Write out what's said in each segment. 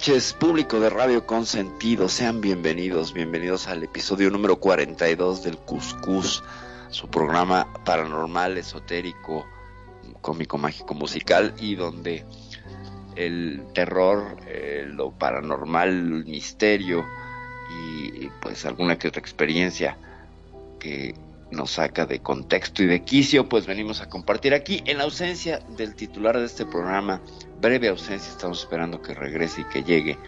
noches, público de Radio Consentido. Sean bienvenidos, bienvenidos al episodio número 42 del Cuscus, su programa paranormal, esotérico, cómico, mágico, musical y donde el terror, eh, lo paranormal, el misterio y, y, pues alguna que otra experiencia que nos saca de contexto y de quicio, pues venimos a compartir aquí en la ausencia del titular de este programa, breve ausencia, estamos esperando que regrese y que llegue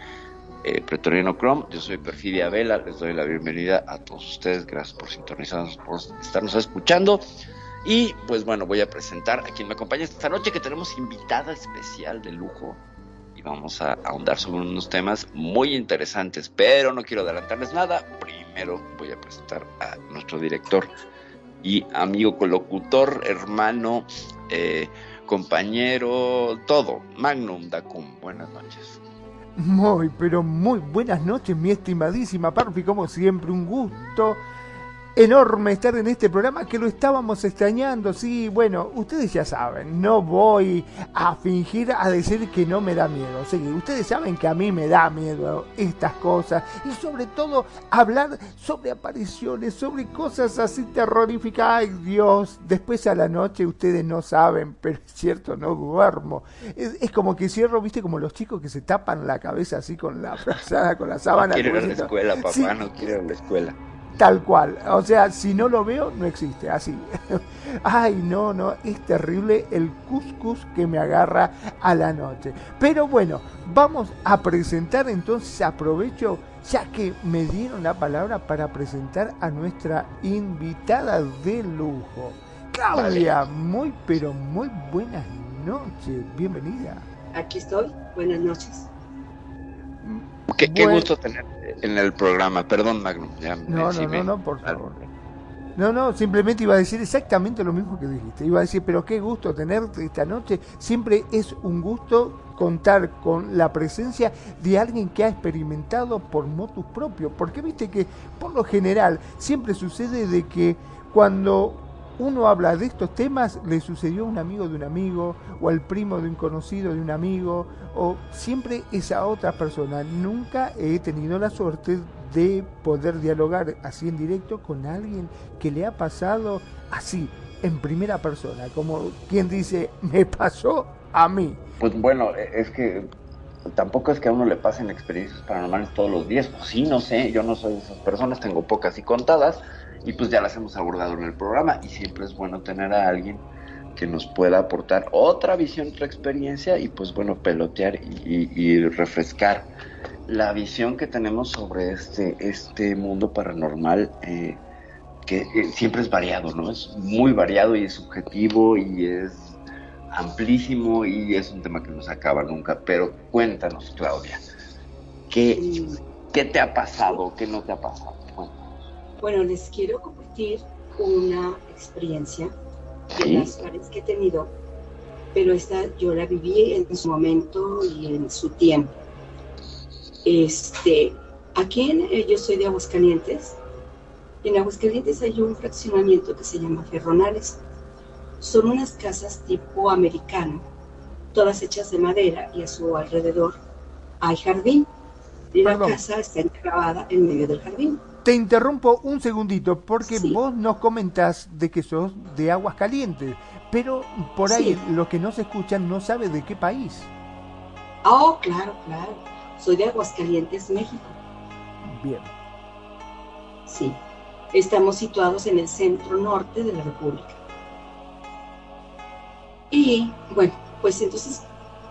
eh, Pretoriano Chrome, yo soy Perfidia Vela, les doy la bienvenida a todos ustedes, gracias por sintonizarnos, por estarnos escuchando. Y pues bueno, voy a presentar a quien me acompaña esta noche que tenemos invitada especial de lujo y vamos a ahondar sobre unos temas muy interesantes, pero no quiero adelantarles nada, primero voy a presentar a nuestro director y amigo colocutor, hermano, eh, compañero, todo, Magnum Dacum. Buenas noches. Muy, pero muy buenas noches, mi estimadísima Parfi, como siempre, un gusto enorme estar en este programa que lo estábamos extrañando. Sí, bueno, ustedes ya saben, no voy a fingir a decir que no me da miedo. Sí, ustedes saben que a mí me da miedo estas cosas y sobre todo hablar sobre apariciones, sobre cosas así terroríficas. Ay, Dios, después a la noche ustedes no saben, pero es cierto, no duermo. Es, es como que cierro, viste, como los chicos que se tapan la cabeza así con la frazada, con la sábana. No quiero ir a la escuela, papá, sí. no quiero ir a la escuela tal cual. O sea, si no lo veo, no existe, así. Ay, no, no, es terrible el cuscus que me agarra a la noche. Pero bueno, vamos a presentar entonces, aprovecho, ya que me dieron la palabra para presentar a nuestra invitada de lujo. Claudia, muy, pero muy buenas noches, bienvenida. Aquí estoy, buenas noches. Qué, gusto tener en el programa. Perdón, Magnum. Ya no, no, no, no, por favor. No, no, simplemente iba a decir exactamente lo mismo que dijiste. Iba a decir, pero qué gusto tenerte esta noche. Siempre es un gusto contar con la presencia de alguien que ha experimentado por motus propio. Porque viste que por lo general siempre sucede de que cuando uno habla de estos temas, le sucedió a un amigo de un amigo, o al primo de un conocido de un amigo, o siempre esa otra persona. Nunca he tenido la suerte de poder dialogar así en directo con alguien que le ha pasado así, en primera persona, como quien dice, me pasó a mí. Pues bueno, es que tampoco es que a uno le pasen experiencias paranormales todos los días, pues sí, no sé, yo no soy de esas personas, tengo pocas y contadas y pues ya las hemos abordado en el programa y siempre es bueno tener a alguien que nos pueda aportar otra visión, otra experiencia y pues bueno, pelotear y, refrescar la visión que tenemos sobre este, este mundo paranormal eh, que eh, siempre es variado, ¿no? Es muy variado y es subjetivo y es amplísimo y es un tema que no se acaba nunca, pero cuéntanos, Claudia, ¿qué, qué te ha pasado? ¿Qué no te ha pasado? Bueno, les quiero compartir una experiencia de ¿Sí? las varias que he tenido, pero esta yo la viví en su momento y en su tiempo. Este, aquí en, eh, yo soy de Aguascalientes. En Aguascalientes hay un fraccionamiento que se llama Ferronales. Son unas casas tipo americano, todas hechas de madera y a su alrededor hay jardín. Y la Perdón. casa está enclavada en medio del jardín. Te interrumpo un segundito porque sí. vos nos comentás de que sos de aguas calientes, pero por ahí Sí. los que no se escuchan no sabe de qué país. Oh, claro, claro. Soy de Aguascalientes, México. Bien. Sí. Estamos situados en el centro norte de la República. Y bueno, pues entonces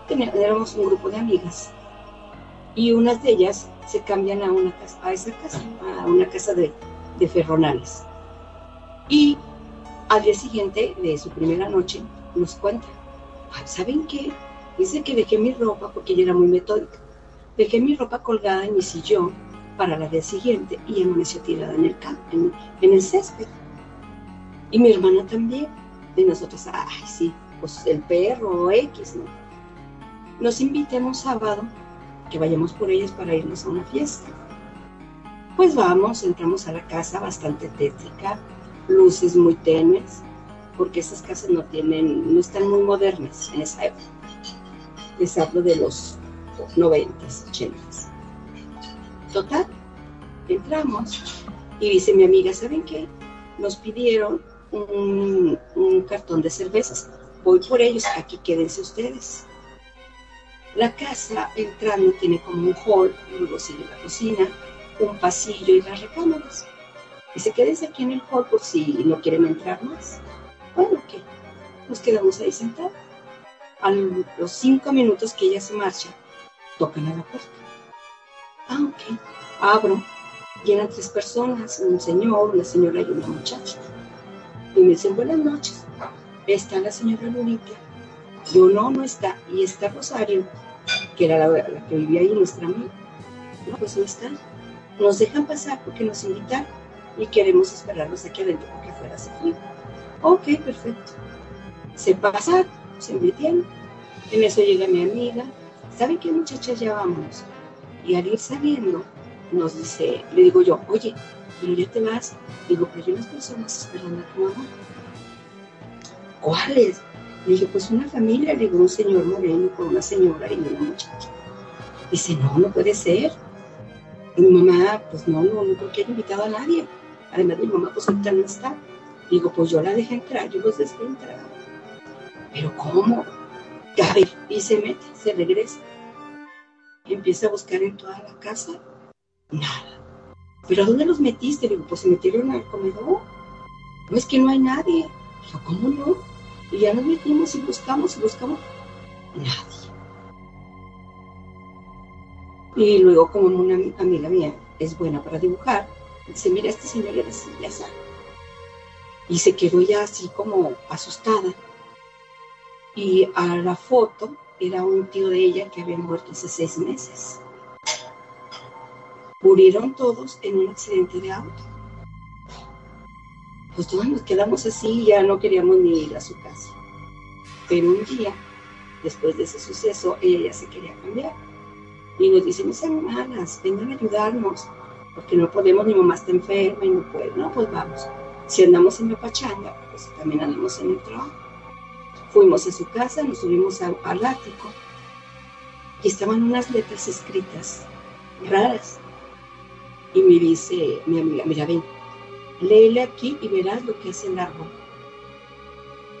teníamos un grupo de amigas y unas de ellas se cambian a una casa, a esa casa, a una casa de, de ferronales. Y al día siguiente de su primera noche nos cuenta, ¿saben qué? Dice que dejé mi ropa, porque ella era muy metódica, dejé mi ropa colgada en mi sillón para la día siguiente y amaneció tirada en el campo, en, en el césped. Y mi hermana también. Y nosotros, ay, sí, pues el perro X, ¿no? Nos invitan un sábado que vayamos por ellas para irnos a una fiesta. Pues vamos, entramos a la casa bastante tétrica, luces muy tenues, porque esas casas no tienen, no están muy modernas en esa época. Les hablo de los 90, 80. Total, entramos y dice mi amiga, ¿saben qué? Nos pidieron un, un cartón de cervezas. Voy por ellos, aquí quédense ustedes. La casa entrando tiene como un hall, luego sigue la cocina, un pasillo y las recámaras. Y se quédense aquí en el hall por si no quieren entrar más. Bueno, ¿qué? Nos quedamos ahí sentados. A los cinco minutos que ella se marcha, tocan a la puerta. Ah, ok. Abro. Llegan tres personas, un señor, una señora y una muchacha. Y me dicen, buenas noches. Está la señora Lurita. Yo no, no está. Y está Rosario, que era la, que vivía ahí, nuestra amiga. No, pues no está. Nos dejan pasar porque nos invitan y queremos esperarlos aquí adentro porque afuera se fue. Ok, perfecto. Se pasaron, se metieron. En eso llega mi amiga. ¿Saben qué muchachas ya vamos? Y al ir saliendo, nos dice, le digo yo, oye, pero ya te vas. Digo, pero hay unas personas esperando a tu mamá. ¿Cuáles? Le dije, pues una familia, le digo, un señor moreno con una señora y una muchacha. Dice, no, no puede ser. Y mi mamá, pues no, no, no creo que haya invitado a nadie. Además, mi mamá, pues ahorita no está. Digo, pues yo la dejé entrar, yo los dejé entrar. Pero ¿cómo? A ver, y se mete, se regresa. Empieza a buscar en toda la casa. Nada. ¿Pero a dónde los metiste? Digo, pues se metieron al comedor. No es que no hay nadie. Digo, ¿cómo no? Y ya nos metimos y buscamos y buscamos. Nadie. Y luego, como una amiga mía es buena para dibujar, dice, mira, este señor era así, ya sabe. Y se quedó ya así como asustada. Y a la foto era un tío de ella que había muerto hace seis meses. Murieron todos en un accidente de auto. Pues todos nos quedamos así, ya no queríamos ni ir a su casa. Pero un día, después de ese suceso, ella ya se quería cambiar. Y nos dice, no sean malas, vengan a ayudarnos, porque no podemos, mi mamá está enferma y no puede. No, pues vamos. Si andamos en la pachanga, pues también andamos en el trabajo. Fuimos a su casa, nos subimos al ático y estaban unas letras escritas raras. Y me dice mi amiga, mira, ven, léele aquí y verás lo que hace el árbol.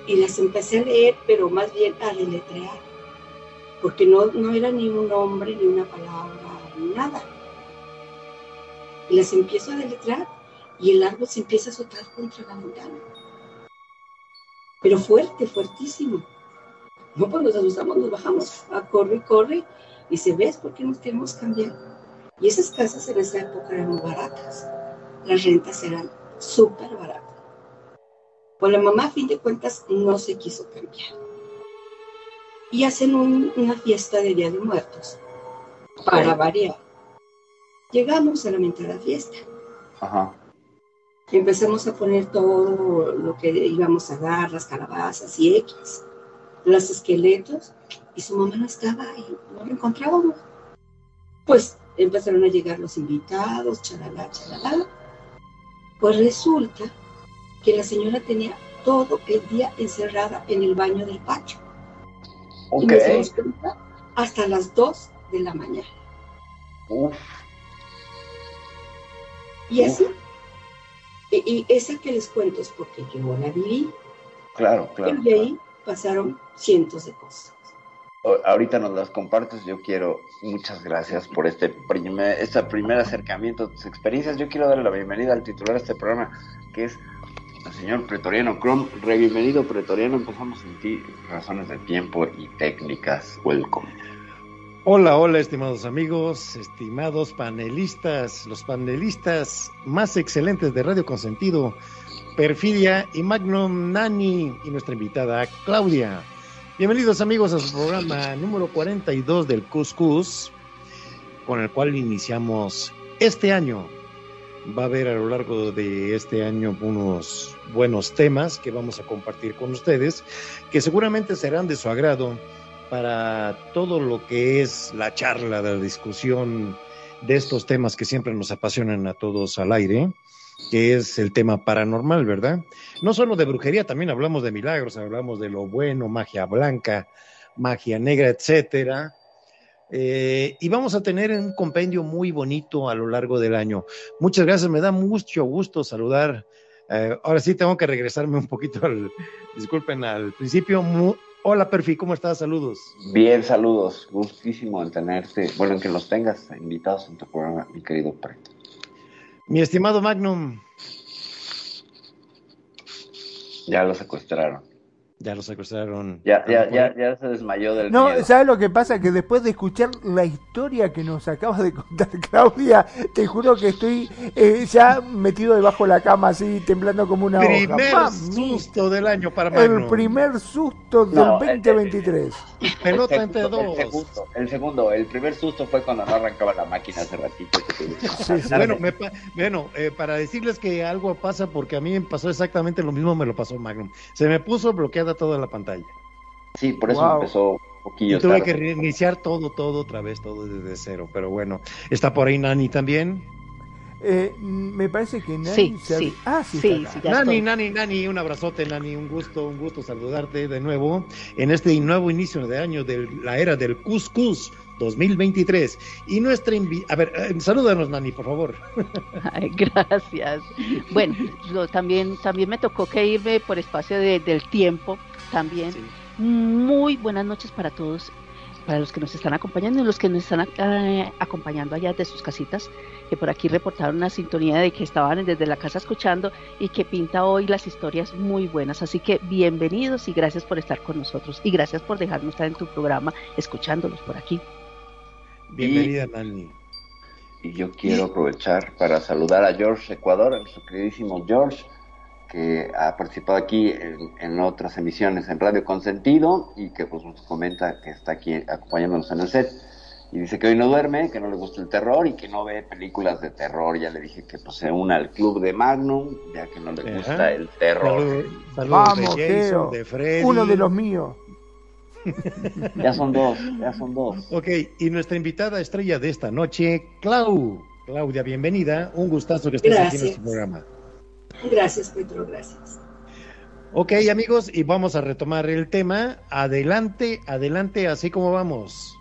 Y las empecé a leer, pero más bien a deletrear, porque no, no era ni un nombre, ni una palabra, ni nada. Y las empiezo a deletrear y el árbol se empieza a azotar contra la ventana. Pero fuerte, fuertísimo. No, pues nos asustamos, nos bajamos a corre, corre, y se ves por qué nos queremos cambiar. Y esas casas en esa época eran muy baratas. Las rentas eran súper baratas. Pues la mamá, a fin de cuentas, no se quiso cambiar. Y hacen una fiesta de Día de Muertos, para variar. Llegamos a la la fiesta. Ajá. Empezamos a poner todo lo que íbamos a dar, las calabazas y X, los esqueletos, y su mamá no estaba y no lo encontrábamos. Pues empezaron a llegar los invitados, chalala, chalala. Pues resulta que la señora tenía todo el día encerrada en el baño del patio. Ok. Y nos dimos cuenta hasta las 2 de la mañana. Uf. Y así. Y, y esa que les cuento es porque yo la viví. Claro, claro. y de ahí pasaron cientos de cosas. Ahorita nos las compartes. Yo quiero, muchas gracias por este primer, este primer acercamiento a tus experiencias. Yo quiero darle la bienvenida al titular de este programa, que es el señor Pretoriano Crom. Re bienvenido, Pretoriano. Empezamos en ti, razones de tiempo y técnicas. Welcome. Hola, hola, estimados amigos, estimados panelistas, los panelistas más excelentes de Radio Consentido, Perfidia y Magnum Nani y nuestra invitada Claudia. Bienvenidos amigos a su programa número 42 del Cuscus, con el cual iniciamos este año. Va a haber a lo largo de este año unos buenos temas que vamos a compartir con ustedes, que seguramente serán de su agrado para todo lo que es la charla, la discusión de estos temas que siempre nos apasionan a todos al aire, que es el tema paranormal, ¿verdad? No solo de brujería, también hablamos de milagros, hablamos de lo bueno, magia blanca, magia negra, etcétera. Eh, y vamos a tener un compendio muy bonito a lo largo del año. Muchas gracias, me da mucho gusto saludar. Eh, ahora sí tengo que regresarme un poquito al, disculpen, al principio. Hola, Perfi, ¿cómo estás? Saludos. Bien, saludos. Gustísimo en tenerte, bueno, en que los tengas invitados en tu programa, mi querido Preto. Mi estimado Magnum. Ya lo secuestraron. Ya lo secuestraron. Ya, ya, ya, ya se desmayó del No, ¿sabes lo que pasa? Que después de escuchar la historia que nos acaba de contar Claudia, te juro que estoy eh, ya metido debajo de la cama así, temblando como una primer susto del año para Magnum. El primer susto del 2023. Pelota entre dos. El segundo, el segundo, el primer susto fue cuando no arrancaba la máquina hace ratito. Bueno, bueno eh, para decirles que algo pasa, porque a mí me pasó exactamente lo mismo, me lo pasó Magnum. Se me puso bloqueada toda la pantalla. Sí, por eso empezó un poquillo. Y tuve que reiniciar todo, todo otra vez, todo desde cero. Pero bueno, está por ahí Nani también. Eh, me parece que Nani sí, sí. Ah, sí, sí, Nani, Nani, Nani, un abrazote, Nani, un gusto, un gusto saludarte de nuevo en este nuevo inicio de año de la era del Cuscus 2023. Y nuestra a ver, eh, salúdanos, Nani, por favor. gracias. Bueno, también, también me tocó que irme por espacio del tiempo, también. Muy buenas noches para todos, para los que nos están acompañando y los que nos están eh, acompañando allá de sus casitas, que por aquí reportaron una sintonía de que estaban desde la casa escuchando y que pinta hoy las historias muy buenas. Así que bienvenidos y gracias por estar con nosotros y gracias por dejarnos estar en tu programa escuchándolos por aquí. Bienvenida, Nani. Y yo quiero aprovechar para saludar a George Ecuador, a nuestro queridísimo George, que ha participado aquí en, otras emisiones en Radio Consentido y que pues nos comenta que está aquí acompañándonos en el set. Y dice que hoy no duerme, que no le gusta el terror y que no ve películas de terror. Ya le dije que pues, se una al club de Magnum, ya que no le gusta el terror. Vamos, uno de los míos. Ya son dos, ya son dos. Ok, y nuestra invitada estrella de esta noche, Clau. Claudia, bienvenida. Un gustazo que estés aquí en nuestro programa. Gracias, Pedro, gracias. Ok, amigos, y vamos a retomar el tema. Adelante, adelante, así como vamos.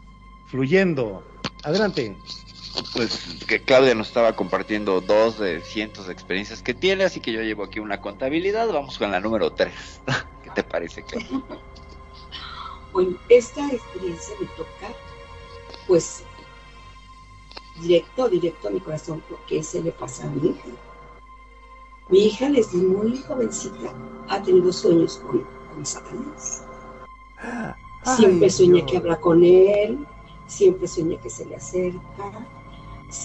Fluyendo. Adelante. Pues que Claudia nos estaba compartiendo dos de cientos de experiencias que tiene, así que yo llevo aquí una contabilidad. Vamos con la número tres. ¿Qué te parece, Claudia? Bueno, esta experiencia me toca, pues, directo, directo a mi corazón, porque se le pasa a mi hija. Mi hija, desde muy jovencita, ha tenido sueños con, con Satanás. Siempre sueña que habla con él, siempre sueña que se le acerca,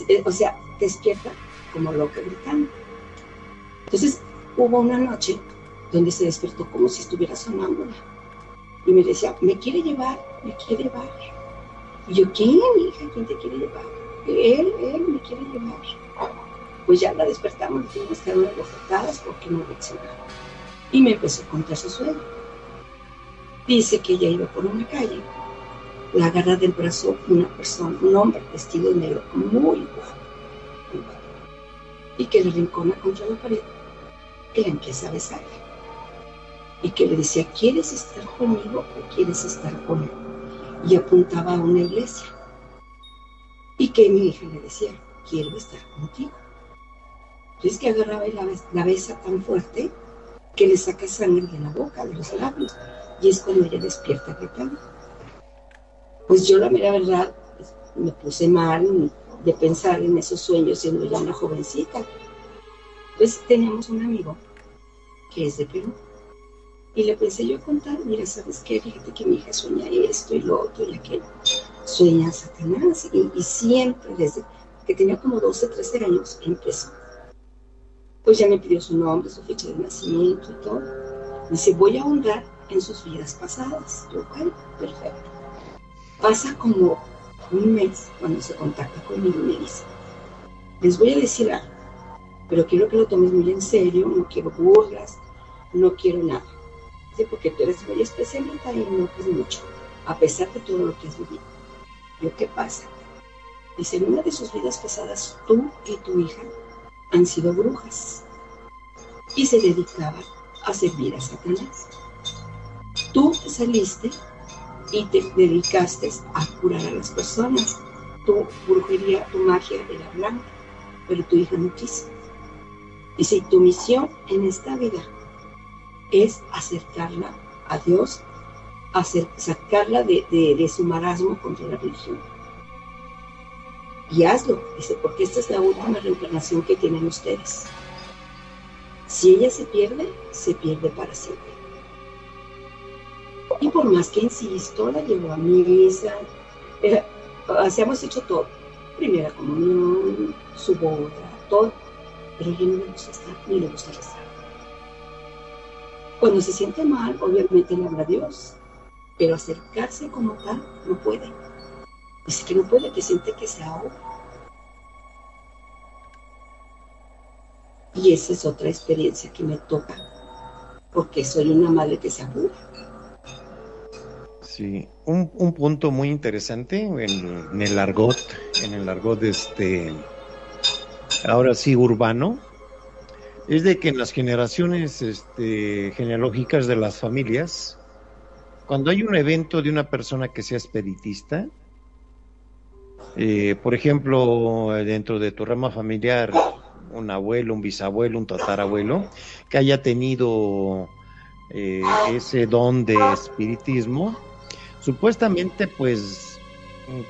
eh, o sea, despierta como loca gritando. Entonces, hubo una noche donde se despertó como si estuviera sonámbula y me decía, me quiere llevar, me quiere llevar. Y yo, ¿quién, hija? ¿Quién te quiere llevar? Él, él me quiere llevar. Pues ya la despertamos, le tuvimos que dar unas bofetadas porque no reaccionaba. Y me empezó a contar su sueño. Dice que ella iba por una calle, la agarra del brazo una persona, un hombre vestido de negro, muy guapo, y que le rincona contra la pared, que la empieza a besar y que le decía, ¿quieres estar conmigo o quieres estar con él? Y apuntaba a una iglesia. Y que mi hija le decía, quiero estar contigo. Entonces que agarraba y la, besa tan fuerte que le saca sangre de la boca, de los labios. Y es cuando ella despierta gritando. Pues yo la mera verdad me puse mal de pensar en esos sueños siendo ya una jovencita. Pues teníamos un amigo que es de Perú. Y le pensé yo a contar, mira, ¿sabes qué? Fíjate que mi hija sueña esto y lo otro y aquello. Sueña Satanás. Y, y siempre, desde que tenía como 12, 13 años, empezó. Pues ya me pidió su nombre, su fecha de nacimiento y todo. Dice, voy a honrar en sus vidas pasadas. Yo, bueno, perfecto. Pasa como un mes cuando se contacta conmigo y me dice, les voy a decir algo, pero quiero que lo tomes muy en serio, no quiero burlas, no quiero nada. Sí, porque tú eres muy especialita y no es mucho, a pesar de todo lo que has vivido. Yo, ¿qué pasa? Dice, en una de sus vidas pasadas, tú y tu hija han sido brujas y se dedicaban a servir a Satanás. Tú te saliste y te dedicaste a curar a las personas. Tu brujería, tu magia era blanca, pero tu hija no quiso. Dice, tu misión en esta vida es acercarla a Dios, sacarla de, de su marasmo contra la religión. Y hazlo, dice, porque esta es la última reencarnación que tienen ustedes. Si ella se pierde, se pierde para siempre. Y por más que insisto, la llevo a misa, eh, así hemos hecho todo. Primera comunión, su boda, todo. Pero ella no le gusta estar, ni le gusta rezar. Cuando se siente mal, obviamente le habla a Dios, pero acercarse como tal no puede. Dice que no puede, que siente que se ahoga. Y esa es otra experiencia que me toca, porque soy una madre que se apura. Sí, un, un punto muy interesante en, el argot, en el argot este, ahora sí urbano, es de que en las generaciones este, genealógicas de las familias, cuando hay un evento de una persona que sea espiritista, eh, por ejemplo, dentro de tu rama familiar, un abuelo, un bisabuelo, un tatarabuelo, que haya tenido eh, ese don de espiritismo, Supuestamente, pues,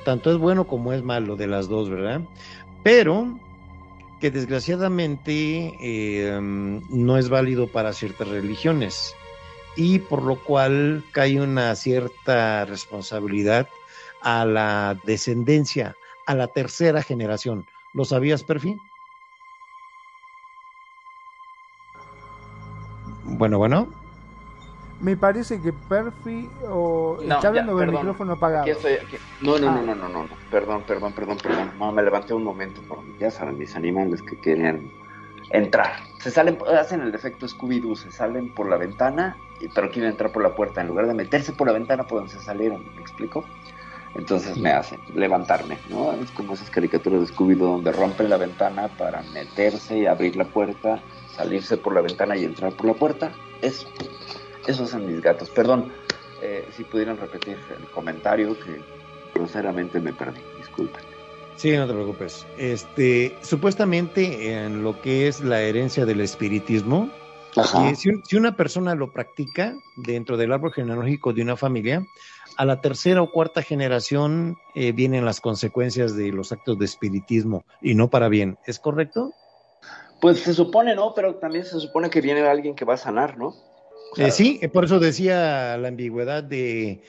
tanto es bueno como es malo de las dos, ¿verdad? Pero que desgraciadamente em, no es válido para ciertas religiones y por lo cual cae una cierta responsabilidad a la descendencia, a la tercera generación. ¿Lo sabías, Perfi? Bueno, bueno. Me parece que Perfi o está hablando con el micrófono apagado. No, no, no, no, no, no, perdón, perdón, perdón, perdón. No, me levanté un momento, ya saben, mis animales que querían entrar. Se salen, hacen el efecto Scooby-Doo, se salen por la ventana, pero quieren entrar por la puerta. En lugar de meterse por la ventana por donde se salieron, ¿me explico? Entonces me hacen levantarme, ¿no? Es como esas caricaturas de Scooby-Doo donde rompen la ventana para meterse y abrir la puerta, salirse por la ventana y entrar por la puerta. Eso. Esos son mis gatos. Perdón, eh, si pudieran repetir el comentario que groseramente me perdí. Disculpen. Sí, no te preocupes. Este, supuestamente en lo que es la herencia del espiritismo, eh, si, una persona lo practica dentro del árbol genealógico de una familia, a la tercera o cuarta generación eh, vienen las consecuencias de los actos de espiritismo y no para bien. ¿Es correcto? Pues se supone, ¿no? Pero también se supone que viene alguien que va a sanar, ¿no? Eh, sí, por eso decía la ambigüedad de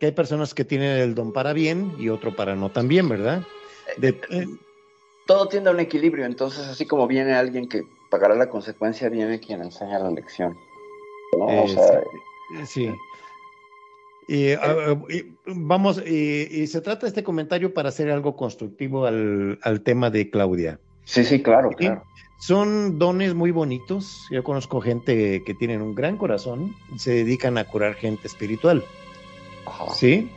que hay personas que tienen el don para bien y otro para no tan bien, ¿verdad? Eh, eh, todo tiende a un equilibrio, entonces así como viene alguien que pagará la consecuencia, viene quien enseña la lección. sí. vamos, y se trata este comentario para hacer algo constructivo al, al tema de Claudia. Sí, sí, claro, claro. Son dones muy bonitos. Yo conozco gente que tienen un gran corazón y se dedican a curar gente espiritual. ¿Sí?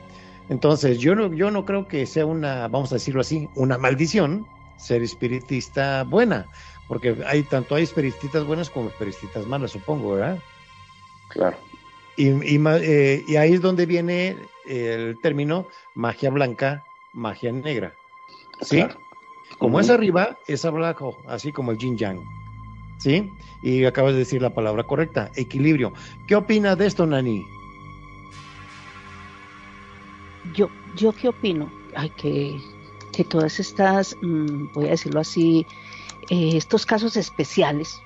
Entonces, yo no, yo no creo que sea una, vamos a decirlo así, una maldición ser espiritista buena, porque hay tanto hay espiritistas buenas como espiritistas malas, supongo, ¿verdad? Claro. Y, y, eh, y ahí es donde viene el término magia blanca, magia negra. ¿Sí? Claro. Como es arriba, es abajo, así como el yin yang. ¿Sí? Y acabas de decir la palabra correcta, equilibrio. ¿Qué opina de esto, Nani? Yo, ¿Yo qué opino? Ay, que, que todas estas, mm, voy a decirlo así, eh, estos casos especiales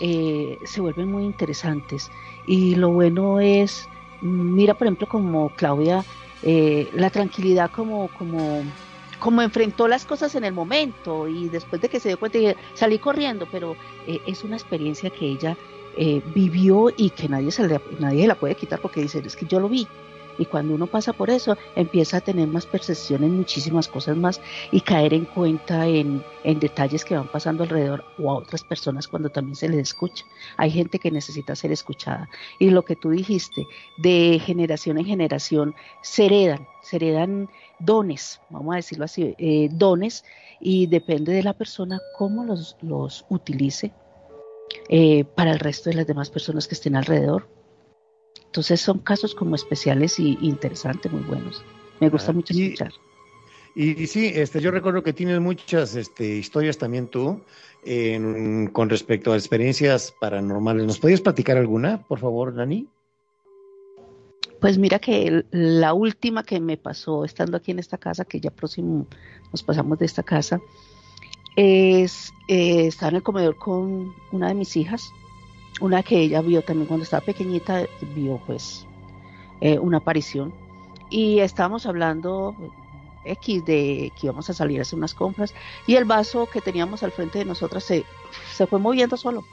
eh, se vuelven muy interesantes. Y lo bueno es, mm, mira por ejemplo como Claudia, eh, la tranquilidad como, como, como enfrentó las cosas en el momento y después de que se dio cuenta, salí corriendo, pero es una experiencia que ella vivió y que nadie se, nadie la puede quitar porque dice, es que yo lo vi, y cuando uno pasa por eso, empieza a tener más percepción en muchísimas cosas más y caer en cuenta en, detalles que van pasando alrededor o a otras personas cuando también se les escucha. Hay gente que necesita ser escuchada. Y lo que tú dijiste, de generación en generación, se heredan, se heredan dones, vamos a decirlo así, eh, dones, y depende de la persona cómo los, los utilice eh, para el resto de las demás personas que estén alrededor. Entonces son casos como especiales y interesantes, muy buenos. Me gusta ah, mucho escuchar. Y, sí, este, yo recuerdo que tienes muchas este, historias también tú con respecto a experiencias paranormales. ¿Nos podías platicar alguna, por favor, Dani? Pues mira que la última que me pasó estando aquí en esta casa, que ya próximo nos pasamos de esta casa, es eh, estar en el comedor con una de mis hijas una que ella vio también cuando estaba pequeñita, vio pues eh, una aparición. Y estábamos hablando X de que íbamos a salir a hacer unas compras y el vaso que teníamos al frente de nosotras se, se fue moviendo solo.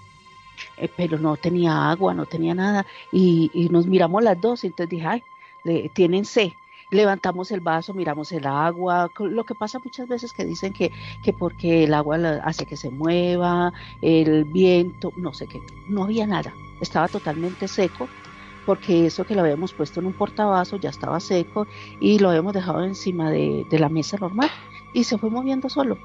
Eh, pero no tenía agua, no tenía nada. Y, y, nos miramos las dos y entonces dije, ay, le, tienen C levantamos el vaso, miramos el agua, lo que pasa muchas veces que dicen que, que porque el agua hace que se mueva, el viento, no sé qué, no había nada, estaba totalmente seco porque eso que lo habíamos puesto en un portavasos ya estaba seco y lo habíamos dejado encima de, la mesa normal y se fue moviendo solo.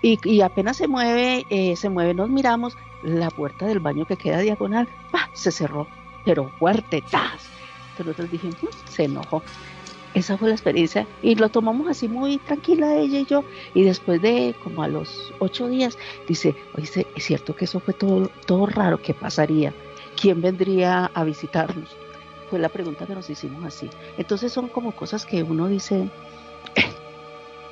Y, apenas se mueve, eh, se mueve, nos miramos, la puerta del baño que queda diagonal, se cerró, pero fuerte, ¡tas! Entonces nosotros dijimos, mm", se enojó esa fue la experiencia y lo tomamos así muy tranquila ella y yo. Y después de como a los ocho días dice oye es cierto que eso fue todo todo raro qué pasaría quién vendría a visitarnos fue la pregunta que nos hicimos así. Entonces son como cosas que uno dice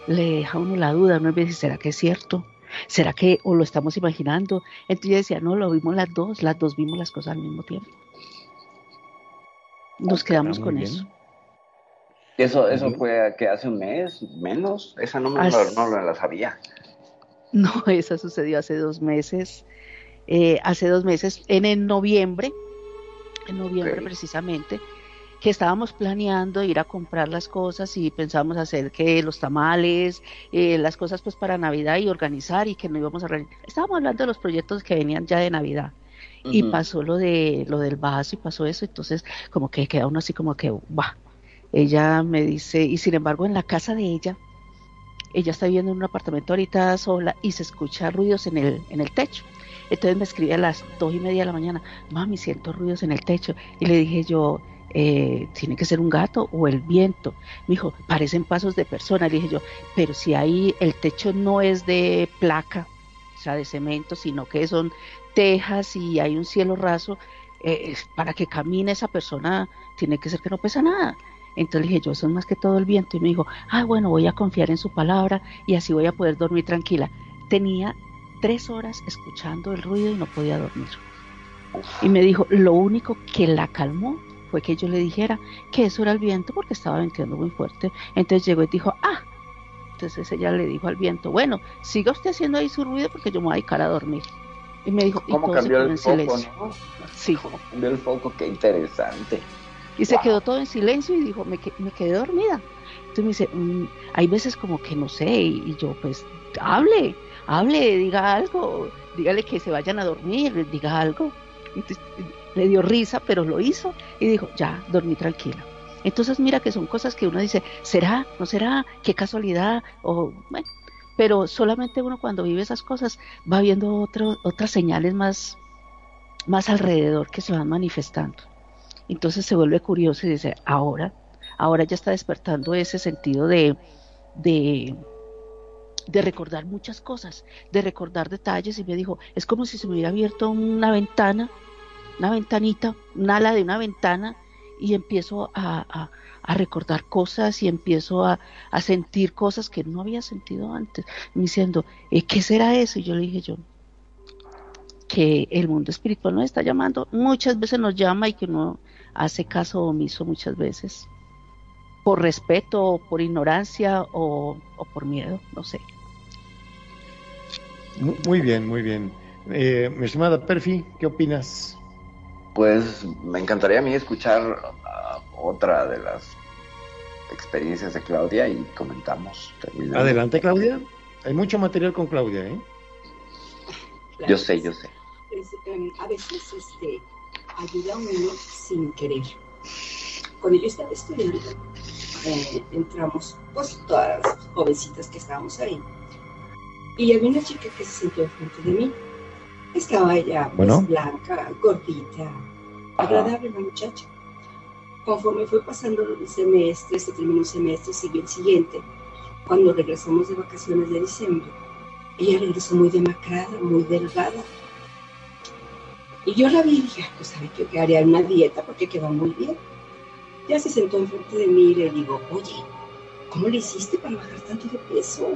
le deja a uno la duda uno dice será que es cierto será que o lo estamos imaginando entonces yo decía no lo vimos las dos las dos vimos las cosas al mismo tiempo. Nos quedamos con eso. Eso, eso fue que hace un mes, menos, esa no, me, no, la sabía. No, esa sucedió hace dos meses, eh, hace dos meses, en, el noviembre, en noviembre precisamente, que estábamos planeando ir a comprar las cosas y pensábamos hacer que los tamales, eh, las cosas pues para Navidad y organizar y que no íbamos a realizar. Estábamos hablando de los proyectos que venían ya de Navidad. Y pasó lo de lo del vaso y pasó eso, entonces como que queda uno así como que, va, ella me dice, y sin embargo en la casa de ella, ella está viviendo en un apartamento ahorita sola y se escucha ruidos en el, en el techo. Entonces me escribe a las dos y media de la mañana, mami, siento ruidos en el techo. Y le dije yo, eh, tiene que ser un gato o el viento. Me dijo, parecen pasos de persona. Le dije yo, pero si ahí el techo no es de placa, o sea, de cemento, sino que son tejas y hay un cielo raso, eh, para que camine esa persona tiene que ser que no pesa nada. Entonces le dije, yo, eso es más que todo el viento. Y me dijo, ah, bueno, voy a confiar en su palabra y así voy a poder dormir tranquila. Tenía tres horas escuchando el ruido y no podía dormir. Y me dijo, lo único que la calmó fue que yo le dijera que eso era el viento porque estaba venteando muy fuerte. Entonces llegó y dijo, ah, entonces ella le dijo al viento, bueno, siga usted haciendo ahí su ruido porque yo me voy a dedicar a dormir. Y me dijo, ¿cómo cambió el foco, no? Sí. ¿Cómo cambió el foco? Qué interesante. Y se quedó todo en silencio y dijo, me, me quedé dormida. Entonces me dice, mm, hay veces como que no sé, y, yo pues, hable, hable, diga algo, dígale que se vayan a dormir, diga algo. Le dio risa, pero lo hizo y dijo, ya, dormí tranquila. Entonces mira que son cosas que uno dice, ¿será? ¿No será? ¿Qué casualidad? O, bueno, pero solamente uno cuando vive esas cosas va viendo otras señales más, más alrededor que se van manifestando. Entonces se vuelve curioso y dice, ahora, ahora ya está despertando ese sentido de, de, recordar muchas cosas, de recordar detalles y me dijo, es como si se me hubiera abierto una ventana, una ventanita, un ala de una ventana y empiezo a, recordar cosas y empiezo a, sentir cosas que no había sentido antes, diciendo, eh, ¿qué será eso? Y yo le dije yo, que el mundo espiritual nos está llamando, muchas veces nos llama y que uno hace caso omiso muchas veces, por respeto, por ignorancia o, por miedo, no sé. Muy bien, muy bien. Eh, mi estimada Perfi, ¿qué opinas? Pues me encantaría a mí escuchar otra de las experiencias de Claudia y comentamos. Adelante, Claudia. Hay mucho material con Claudia, ¿eh? Yo sé, yo sé. Em, a veces este, ayuda a uno sin querer. Cuando yo estaba estudiando, eh, entramos pues todas las jovencitas que estábamos ahí. Y había una chica que se sentó enfrente de mí. Estaba ella pues, blanca, gordita, agradable la muchacha. Conforme fue pasando el semestre, se terminó un semestre, siguió el siguiente. Cuando regresamos de vacaciones de diciembre, ella regresó muy demacrada, muy delgada. Y yo la vi y dije, pues sabe que haría una dieta porque quedó muy bien. Ya se sentó enfrente de mí y le digo, oye, ¿cómo le hiciste para bajar tanto de peso?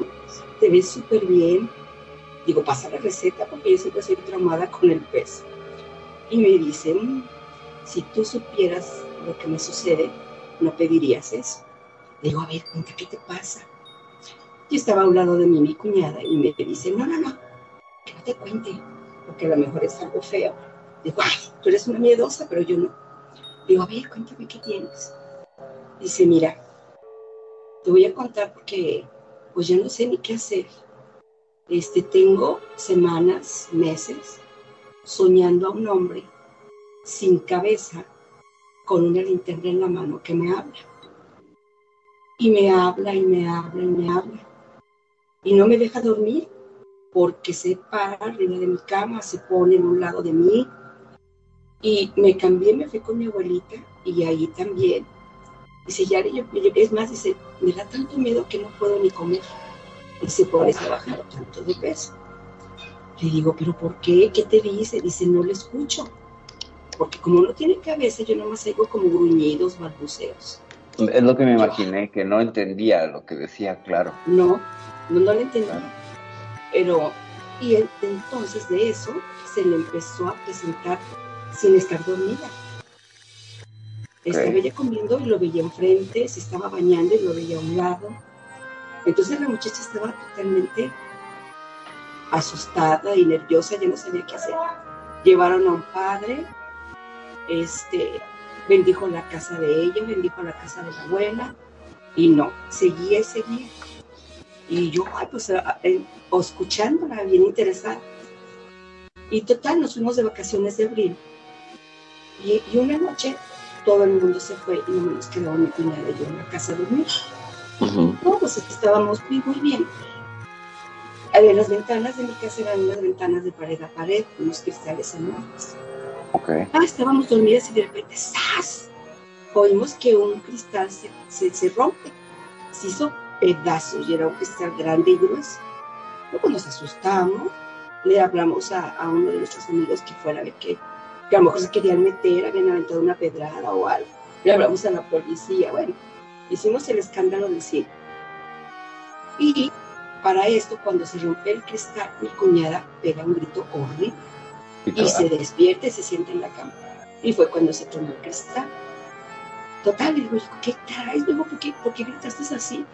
Te ves súper bien. Digo, pasa la receta porque yo siempre soy traumada con el peso. Y me dice, mm, si tú supieras lo que me sucede, no pedirías eso. Digo, a ver, cuenta, ¿qué te pasa? Y estaba a un lado de mí mi cuñada y me dice, no, no, no, que no te cuente, porque a lo mejor es algo feo. Digo, ay, tú eres una miedosa, pero yo no. Digo, a ver, cuéntame qué tienes. Dice, mira, te voy a contar porque pues ya no sé ni qué hacer. Este, tengo semanas, meses, soñando a un hombre sin cabeza con una linterna en la mano que me habla. Y me habla y me habla y me habla. Y no me deja dormir porque se para arriba de mi cama, se pone en un lado de mí. Y me cambié, me fui con mi abuelita y ahí también. Dice, ya, es más, dice, me da tanto miedo que no puedo ni comer. Dice, por eso bajar tanto de peso. Le digo, ¿pero por qué? ¿Qué te dice? Dice, no le escucho porque como no tiene cabeza, yo nomás oigo como gruñidos, balbuceos. Es lo que me imaginé, que no entendía lo que decía, claro. No, no, no lo entendía. Pero, y entonces de eso se le empezó a presentar sin estar dormida. Estaba ella comiendo y lo veía enfrente, se estaba bañando y lo veía a un lado. Entonces la muchacha estaba totalmente asustada y nerviosa, ya no sabía qué hacer. Llevaron a un padre, este, bendijo la casa de ella, bendijo la casa de la abuela, y no, seguía y seguía. Y yo, ay, pues, eh, escuchándola, bien interesada. Y total, nos fuimos de vacaciones de abril. Y, una noche todo el mundo se fue y no nos quedó mi cuñada yo en la casa dormir. Todos estábamos muy, muy bien. las ventanas de mi casa eran unas ventanas de pared a pared, unos cristales enormes. Ah, estábamos dormidas y de repente, ¡zas! Oímos que un cristal se, se, rompe. Se hizo pedazos y era un cristal grande y grueso. Luego nos asustamos, le hablamos a, uno de nuestros amigos que fuera a ver que, que a lo mejor se querían meter, habían aventado una pedrada o algo. Le hablamos a la policía, bueno, hicimos el escándalo del cielo. Y para esto, cuando se rompe el cristal, mi cuñada pega un grito horrible y, se despierta y se siente en la cama. Y fue cuando se tomó el cristal. Total, le digo, ¿qué traes? Digo, ¿por qué, ¿por qué gritaste así?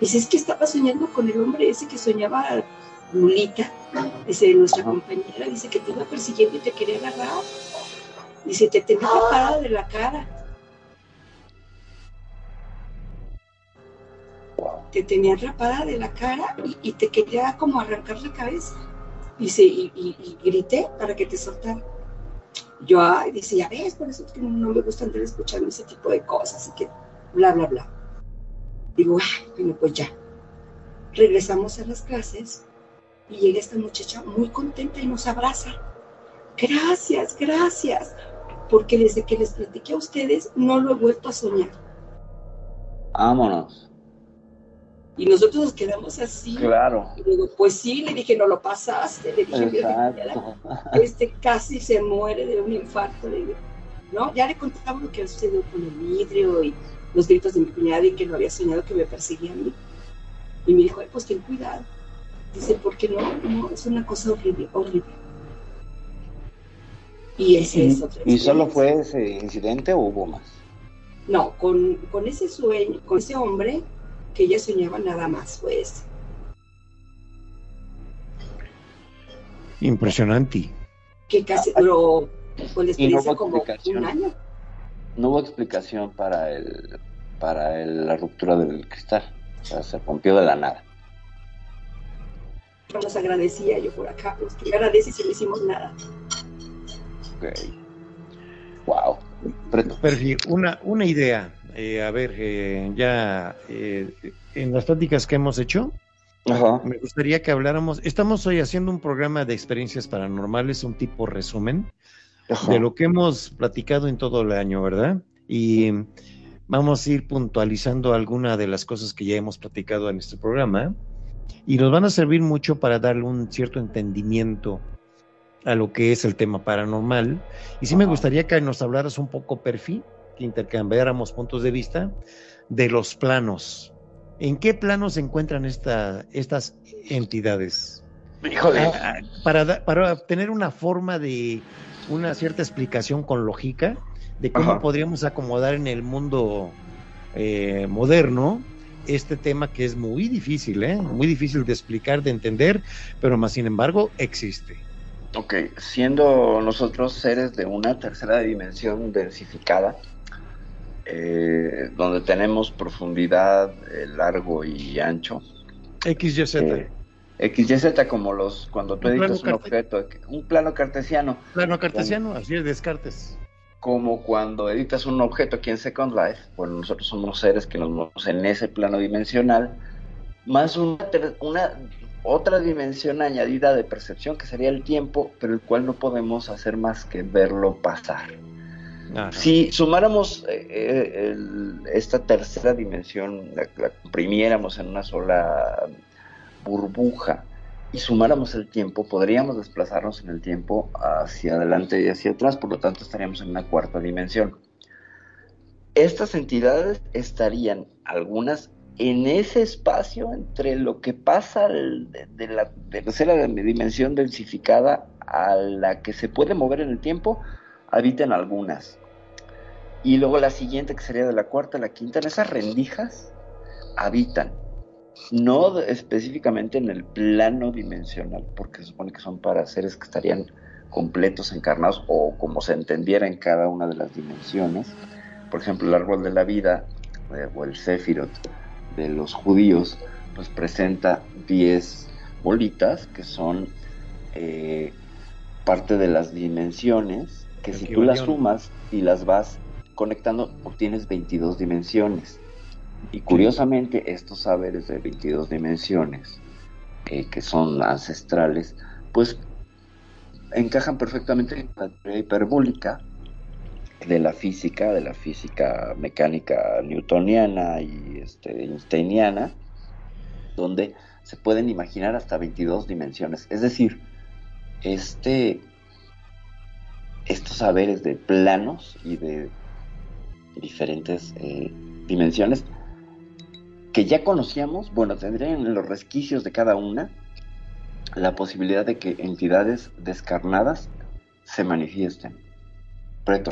Dice, es que estaba soñando con el hombre ese que soñaba Lulita, dice, nuestra compañera, dice que te iba persiguiendo y te quería agarrar. Dice, te tenía parado de la cara. Te tenía rapada de la cara y, te quería como arrancar la cabeza. Y, y, grité para que te soltara. Yo, ay, dice, ya ves, por eso es que no me gusta andar escuchando ese tipo de cosas, y que bla, bla, bla. Digo, ay, bueno, pues ya. Regresamos a las clases y llega esta muchacha muy contenta y nos abraza. Gracias, gracias, porque desde que les platiqué a ustedes no lo he vuelto a soñar. Vámonos. Y nosotros nos quedamos así. Claro. Y digo, pues sí, le dije, no lo pasaste. Le dije, Exacto. este casi se muere de un infarto. Le ¿no? Ya le contaba lo que había sucedido con el vidrio y los gritos de mi cuñada y que no había soñado que me perseguía a mí. Y me dijo, Ay, pues ten cuidado. Dice, porque no, no, es una cosa horrible, horrible. Y ese es otro. ¿Y solo fue ese incidente o hubo más? No, con, con ese sueño, con ese hombre que ella soñaba nada más fue ese. Impresionante. Que casi duró con la Y no experiencia hubo como explicación. un año. No hubo explicación para el para el- la ruptura del cristal. O sea, se rompió de la nada. Nos agradecía yo por acá, pues que agradece si no hicimos nada. Ok. Wow. Una, una idea. Eh, a ver, eh, ya eh, en las pláticas que hemos hecho, Ajá. me gustaría que habláramos. Estamos hoy haciendo un programa de experiencias paranormales, un tipo resumen Ajá. de lo que hemos platicado en todo el año, ¿verdad? Y vamos a ir puntualizando algunas de las cosas que ya hemos platicado en este programa y nos van a servir mucho para darle un cierto entendimiento a lo que es el tema paranormal. Y sí me gustaría que nos hablaras un poco, Perfi, que intercambiáramos puntos de vista de los planos. ¿En qué planos se encuentran esta, estas entidades? Híjole. Ah, para, para obtener una forma de una cierta explicación con lógica de cómo Ajá. podríamos acomodar en el mundo eh, moderno este tema que es muy difícil, ¿eh? muy difícil de explicar, de entender, pero más sin embargo existe. Ok, siendo nosotros seres de una tercera dimensión densificada, eh, donde tenemos profundidad, eh, largo y ancho, XYZ. eh, XYZ como los cuando tú editas un objeto, un plano cartesiano, plano cartesiano, así es, Descartes. como cuando editas un objeto aquí en Second Life, bueno, nosotros somos seres que nos movemos en ese plano dimensional, más una, una otra dimensión añadida de percepción que sería el tiempo, pero el cual no podemos hacer más que verlo pasar. Si sumáramos eh, eh, esta tercera dimensión, la, comprimiéramos en una sola burbuja y sumáramos el tiempo, podríamos desplazarnos en el tiempo hacia adelante y hacia atrás, por lo tanto estaríamos en una cuarta dimensión. Estas entidades estarían algunas en ese espacio entre lo que pasa de, de la tercera dimensión densificada a la que se puede mover en el tiempo, habitan algunas. Y luego la siguiente, que sería de la cuarta a la quinta, en esas rendijas habitan. No específicamente en el plano dimensional, porque se supone que son para seres que estarían completos, encarnados, o como se entendiera en cada una de las dimensiones. Por ejemplo, el árbol de la vida, eh, o el Sefirot de los judíos, pues presenta 10 bolitas que son eh, parte de las dimensiones, que si tú las sumas y las vas conectando, obtienes 22 dimensiones. Y curiosamente, estos saberes de 22 dimensiones, eh, que son ancestrales, pues encajan perfectamente en la teoría hiperbólica de la física, de la física mecánica newtoniana y este, einsteiniana, donde se pueden imaginar hasta 22 dimensiones. Es decir, este, estos saberes de planos y de diferentes eh, dimensiones que ya conocíamos, bueno, tendrían en los resquicios de cada una la posibilidad de que entidades descarnadas se manifiesten. Preto,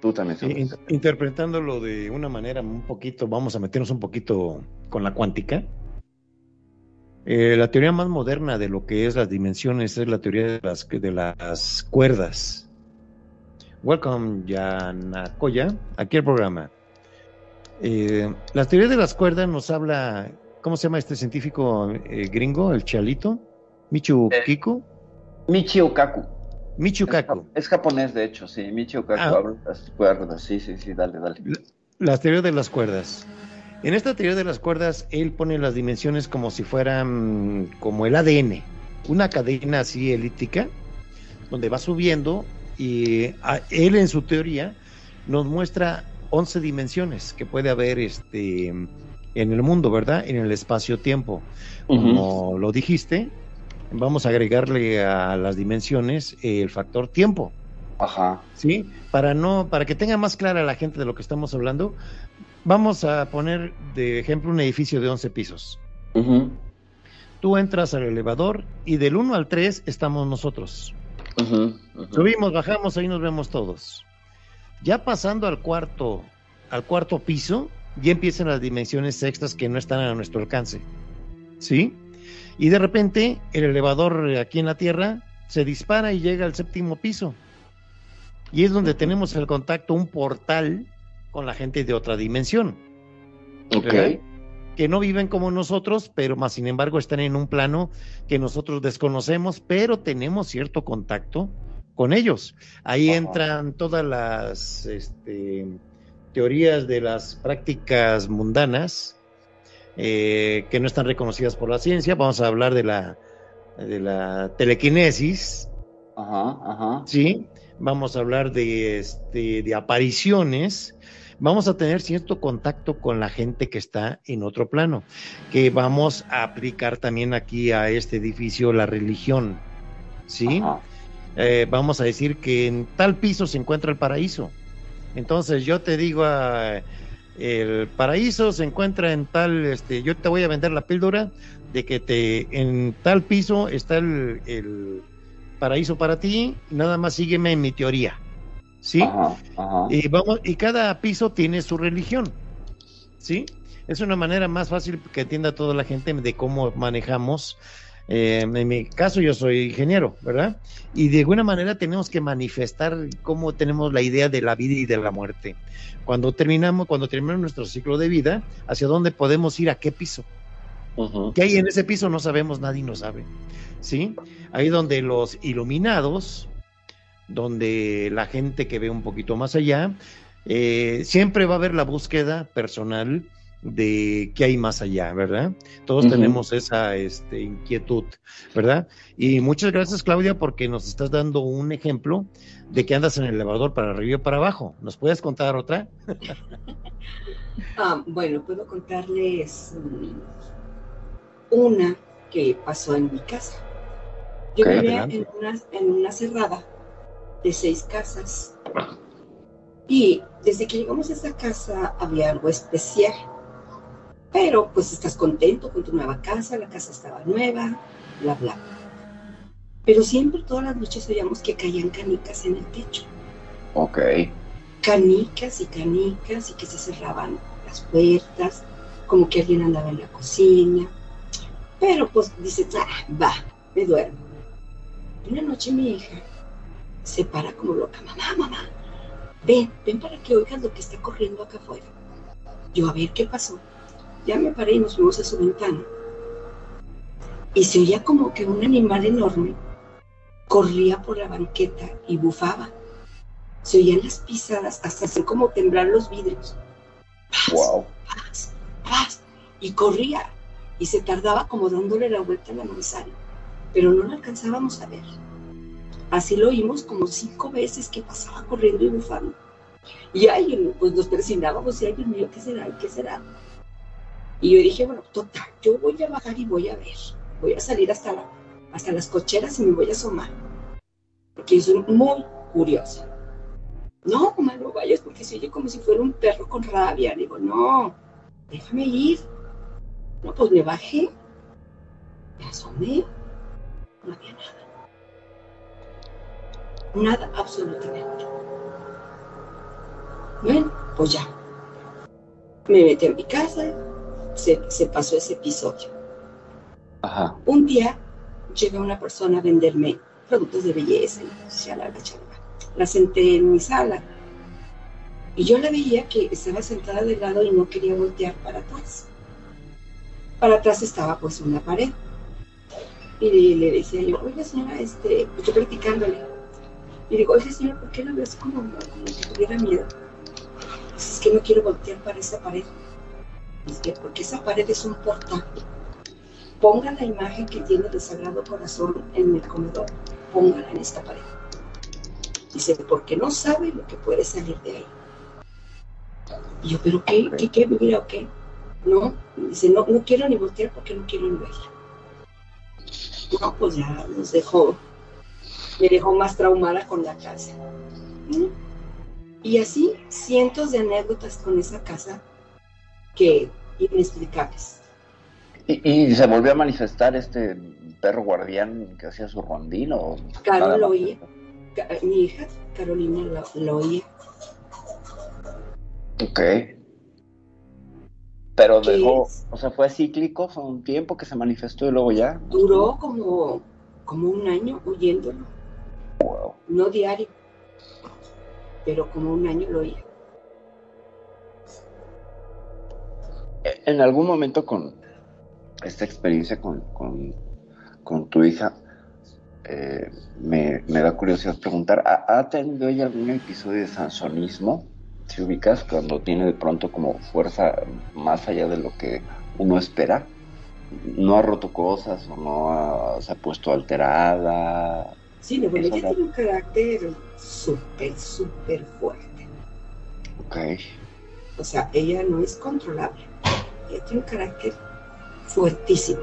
tú también. In- interpretándolo de una manera un poquito, vamos a meternos un poquito con la cuántica. Eh, la teoría más moderna de lo que es las dimensiones es la teoría de las, de las cuerdas. Welcome, Yanakoya, aquí el programa. Eh, la teoría de las cuerdas nos habla, ¿cómo se llama este científico eh, gringo, el Chalito? Michu Eh, Kiko, Michio Kaku. Michu Es, Kaku. es japonés, de hecho, sí. Michio Kaku Ah. habla las cuerdas. Sí, sí, sí, dale, dale. La teoría de las cuerdas. En esta teoría de las cuerdas, él pone las dimensiones como si fueran como el ADN, una cadena así elíptica, donde va subiendo y a- él en su teoría nos muestra 11 dimensiones que puede haber este, en el mundo, ¿verdad? En el espacio-tiempo. Como lo dijiste, vamos a agregarle a las dimensiones el factor tiempo. Ajá. ¿Sí? Para no, para que tenga más clara la gente de lo que estamos hablando, vamos a poner de ejemplo un edificio de 11 pisos. Tú entras al elevador y del 1 al 3 estamos nosotros. Subimos, bajamos, ahí nos vemos todos. Ya pasando al cuarto, al cuarto piso, ya empiezan las dimensiones extras que no están a nuestro alcance. ¿Sí? Y de repente el elevador aquí en la Tierra se dispara y llega al séptimo piso. Y es donde tenemos el contacto, un portal con la gente de otra dimensión. Ok. Que no viven como nosotros, pero más sin embargo están en un plano que nosotros desconocemos, pero tenemos cierto contacto con ellos. Ahí entran todas las este, teorías de las prácticas mundanas eh, que no están reconocidas por la ciencia. Vamos a hablar de la, de la telequinesis. Ajá, ajá. Sí, vamos a hablar de, este, de apariciones, vamos a tener cierto contacto con la gente que está en otro plano, que vamos a aplicar también aquí a este edificio la religión, ¿sí? Eh, vamos a decir que en tal piso se encuentra el paraíso. Entonces yo te digo, ah, el paraíso se encuentra en tal, este, yo te voy a vender la píldora de que te en tal piso está el paraíso para ti, nada más sígueme en mi teoría. ¿Sí? Y vamos, y cada piso tiene su religión. ¿Sí? Es una manera más fácil que entienda toda la gente de cómo manejamos. Eh, en mi caso, yo soy ingeniero, ¿verdad? Y de alguna manera tenemos que manifestar cómo tenemos la idea de la vida y de la muerte. Cuando terminamos, cuando terminamos nuestro ciclo de vida, hacia dónde podemos ir, a qué piso. Que hay en ese piso no sabemos, nadie lo sabe. ¿Sí? Ahí donde los iluminados, donde la gente que ve un poquito más allá, eh, siempre va a haber la búsqueda personal de qué hay más allá, ¿verdad? Todos tenemos esa este, inquietud, ¿verdad? Y muchas gracias, Claudia, porque nos estás dando un ejemplo de que andas en el elevador para arriba y para abajo. ¿Nos puedes contar otra? Ah, bueno, puedo contarles mm, una que pasó en mi casa. Yo vivía en una, en una cerrada de seis casas. Y desde que llegamos a esa casa había algo especial. Pero pues estás contento con tu nueva casa, la casa estaba nueva, bla, bla. Pero siempre todas las noches oíamos que caían canicas en el techo. Ok. Canicas y canicas y que se cerraban las puertas, como que alguien andaba en la cocina. Pero pues dice, ah, va, me duermo. Una noche mi hija se para como loca, mamá, mamá, ven, ven para que oigas lo que está corriendo acá afuera. Yo a ver qué pasó. Ya me paré y nos fuimos a su ventana. Y se oía como que un animal enorme corría por la banqueta y bufaba. Se oían las pisadas hasta hacer como temblar los vidrios. wow. paz, paz. Y corría y se tardaba como dándole la vuelta a la manzana, pero no la alcanzábamos a ver. Así lo oímos como cinco veces que pasaba corriendo y bufando. Y ahí pues nos persignábamos y Dios mío, ¿qué será? ¿Qué será? Y yo dije, bueno, total, yo voy a bajar y voy a ver. Voy a salir hasta, hasta las cocheras y me voy a asomar. Porque soy muy curiosa. No, mamá, no vayas porque se oye como si fuera un perro con rabia. digo, no, déjame ir. No, pues me bajé, me asomé, no había nada. Nada absolutamente. Bueno, pues ya. Me metí en mi casa, se, pasó ese episodio. Ajá. Un día llega una persona a venderme productos de belleza y la La senté en mi sala y yo la veía que estaba sentada de lado y no quería voltear para atrás. Para atrás estaba pues una pared. Y le, decía yo, oiga señora, este, estoy practicándole. Y digo, oye señora, ¿por qué la ves como, como tuviera miedo? es que no quiero voltear para esa pared. Es que porque esa pared es un portal. Ponga la imagen que tiene de Sagrado Corazón en el comedor, póngala en esta pared. Dice, porque no sabe lo que puede salir de ahí. Y yo, ¿pero qué? ¿Qué? ¿Qué? Mira, ¿o qué? No, dice, no, no quiero ni voltear porque no quiero ni verla. No, pues ya nos dejó me dejó más traumada con la casa. Y así cientos de anécdotas con esa casa que inexplicables. ¿Y, se volvió a manifestar este perro guardián que hacía su rondín o Carol lo oía. Mi hija Carolina lo, oía. Ok. Pero dejó, o sea, fue cíclico, fue un tiempo que se manifestó y luego ya. Duró como, como un año huyéndolo. No diario, pero como un año lo oía. En algún momento con esta experiencia con, con, tu hija, eh, me, da curiosidad preguntar, ¿ha, tenido ella algún episodio de sansonismo? Si ubicas cuando tiene de pronto como fuerza más allá de lo que uno espera, no ha roto cosas o no se ha puesto alterada. Sí, ella tiene un carácter súper, súper fuerte. Ok. O sea, ella no es controlable. Ella tiene un carácter fuertísimo.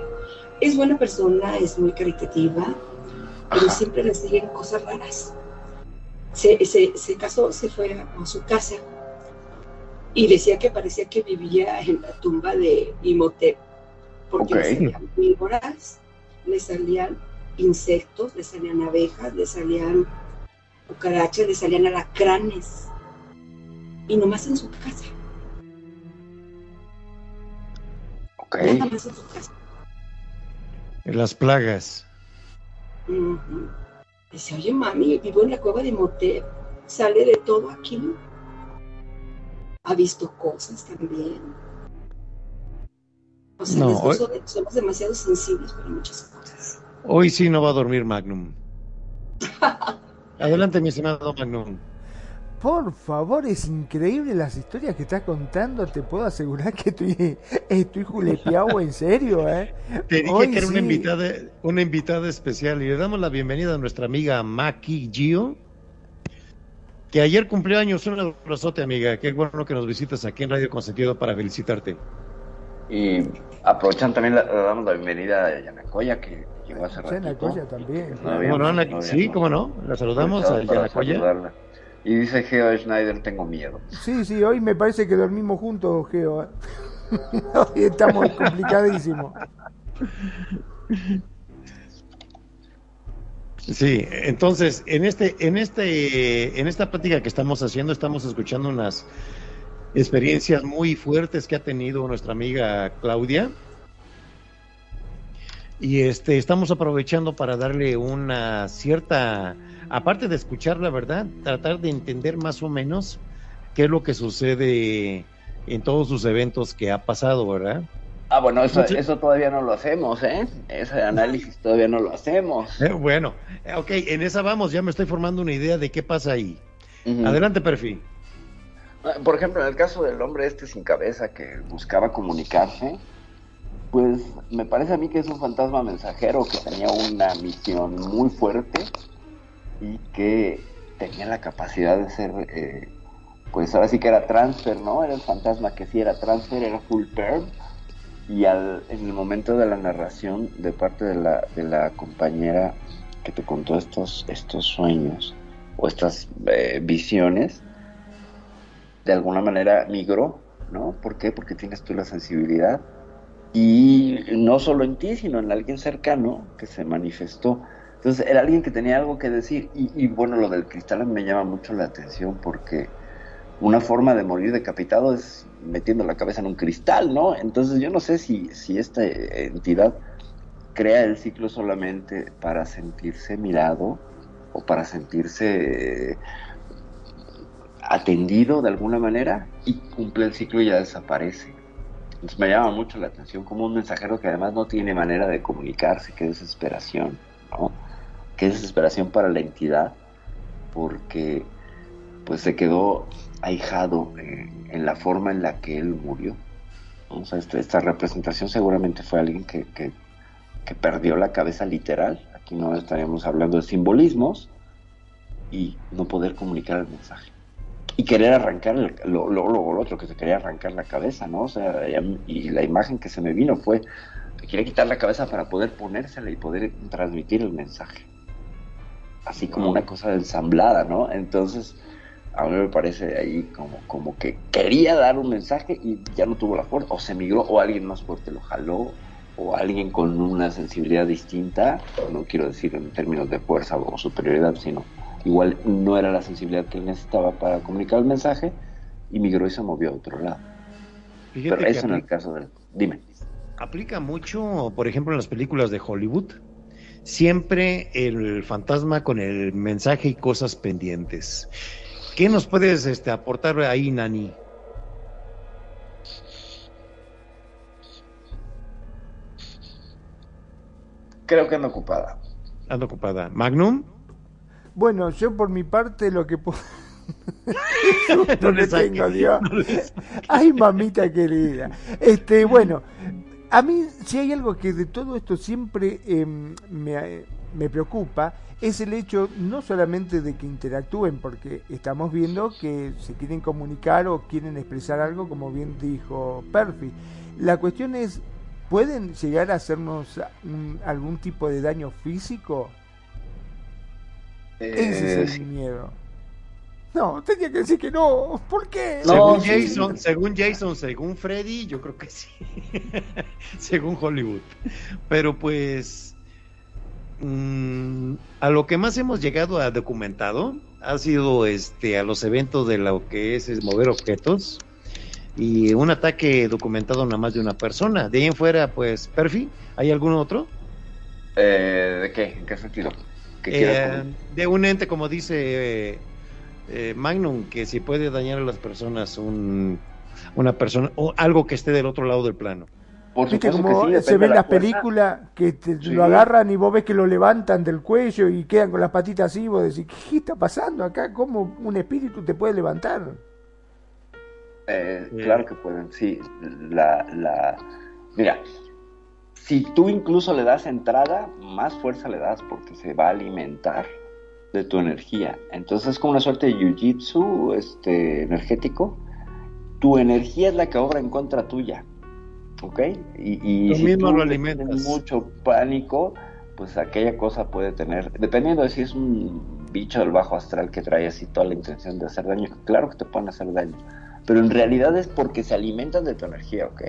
Es buena persona, es muy caritativa, pero siempre le siguen cosas raras. Se, casó, se fue a su casa y decía que parecía que vivía en la tumba de Imhotep, porque le salían víboras, le salían insectos, le salían abejas, le salían cucarachas, le salían alacranes, y nomás en su casa. en las plagas. Dice, oye mami, vivo en la cueva de Mote, sale de todo aquí. Ha visto cosas también. O sea, somos demasiado sensibles para muchas cosas. Hoy sí no va a dormir Magnum. Adelante, mi estimado Magnum. Por favor, es increíble las historias que estás contando. Te puedo asegurar que estoy, estoy julepeado en serio, ¿eh? Te dije que era una, invitada, una invitada especial y le damos la bienvenida a nuestra amiga Maki Gio, que ayer cumplió años. Un abrazote, amiga. Qué bueno que nos visitas aquí en Radio Consentido para felicitarte. Y aprovechan también, le damos la bienvenida a Yanacoya, que llegó hace también. sí, cómo no. La saludamos a Yanacoya. Y dice Geo Schneider, tengo miedo. Sí, sí, hoy me parece que dormimos juntos, Geo. ¿eh? hoy estamos complicadísimos. Sí, entonces, en este, en este, en esta plática que estamos haciendo, estamos escuchando unas experiencias muy fuertes que ha tenido nuestra amiga Claudia. Y este, estamos aprovechando para darle una cierta aparte de escuchar la verdad, tratar de entender más o menos qué es lo que sucede en todos sus eventos que ha pasado, ¿verdad? Ah, bueno, eso, eso todavía no lo hacemos, ¿eh? Ese análisis todavía no lo hacemos. Eh, bueno, ok, en esa vamos, ya me estoy formando una idea de qué pasa ahí. Adelante, perfil. Ah, por ejemplo, en el caso del hombre este sin cabeza que buscaba comunicarse, pues me parece a mí que es un fantasma mensajero que tenía una misión muy fuerte y que tenía la capacidad de ser, eh, pues ahora sí que era transfer, ¿no? Era el fantasma que sí era transfer, era full perm. Y al, en el momento de la narración de parte de la, de la compañera que te contó estos, estos sueños o estas eh, visiones, de alguna manera migró, ¿no? ¿Por qué? Porque tienes tú la sensibilidad. Y no solo en ti, sino en alguien cercano que se manifestó. Entonces era alguien que tenía algo que decir y, bueno, lo del cristal me llama mucho la atención porque una forma de morir decapitado es metiendo la cabeza en un cristal, ¿no? Entonces yo no sé si, si esta entidad crea el ciclo solamente para sentirse mirado o para sentirse atendido de alguna manera y cumple el ciclo y ya desaparece. Me llama mucho la atención como un mensajero que además no tiene manera de comunicarse, qué desesperación, ¿no? qué desesperación para la entidad, porque pues se quedó ahijado en, la forma en la que él murió. O este, esta, representación seguramente fue alguien que, que, perdió la cabeza literal. Aquí no estaríamos hablando de simbolismos y no poder comunicar el mensaje. Y querer arrancar lo, lo, lo, otro, que se quería arrancar la cabeza, ¿no? O sea, y la imagen que se me vino fue que quería quitar la cabeza para poder ponérsela y poder transmitir el mensaje. así como una cosa ensamblada, ¿no? Entonces, a mí me parece ahí como, como que quería dar un mensaje y ya no tuvo la fuerza, o se migró, o alguien más fuerte lo jaló, o alguien con una sensibilidad distinta, no quiero decir en términos de fuerza o superioridad, sino igual no era la sensibilidad que él necesitaba para comunicar el mensaje, y migró y se movió a otro lado. Pero eso en el caso del... Dime. Aplica mucho, por ejemplo, en las películas de Hollywood, siempre el fantasma con el mensaje y cosas pendientes. ¿Qué nos puedes este, aportar ahí, Nani? Creo que anda ocupada. Anda ocupada. ¿Magnum? Bueno, yo por mi parte lo que puedo... no le tengo, Dios. Ay, mamita querida. Este, bueno, a mí, si hay algo que de todo esto siempre em, me, me, preocupa, es el hecho no solamente de que interactúen, porque estamos viendo que se quieren comunicar o quieren expresar algo, como bien dijo Perfi. La cuestión es, ¿pueden llegar a hacernos algún tipo de daño físico? Ese es el eh, miedo. No, tenía que decir que no. ¿Por qué? según, Jason, según Jason, según Freddy, yo creo que sí. según Hollywood. Pero pues mm, a lo que más hemos llegado a documentado ha sido este a los eventos de lo que es, es mover objetos y un ataque documentado nada más de una persona. De ahí en fuera, pues, Perfi, ¿hay algún otro? Eh, ¿De qué? ¿En qué sentido? Eh, de un ente, como dice eh, Magnum, que si puede dañar a las personas un, una persona o algo que esté del otro lado del plano. Por ¿Viste como se ve en la, película que lo agarran y vos ves que lo levantan del cuello y quedan con las patitas así, vos decís, ¿qué está pasando acá? ¿Cómo un espíritu te puede levantar? Eh, claro que pueden, sí. La, la... Mira, si tú incluso le das entrada, más fuerza le das porque se va a alimentar de tu energía. Entonces es como una suerte de jiu-jitsu este, energético. Tu energía es la que obra en contra tuya. ¿Ok? Y, y si tú lo alimentas. mucho pánico, pues aquella cosa puede tener, dependiendo de si es un bicho del bajo astral que trae así toda la intención de hacer daño, claro que te pueden hacer daño. Pero en realidad es porque se alimentan de tu energía, ¿ok?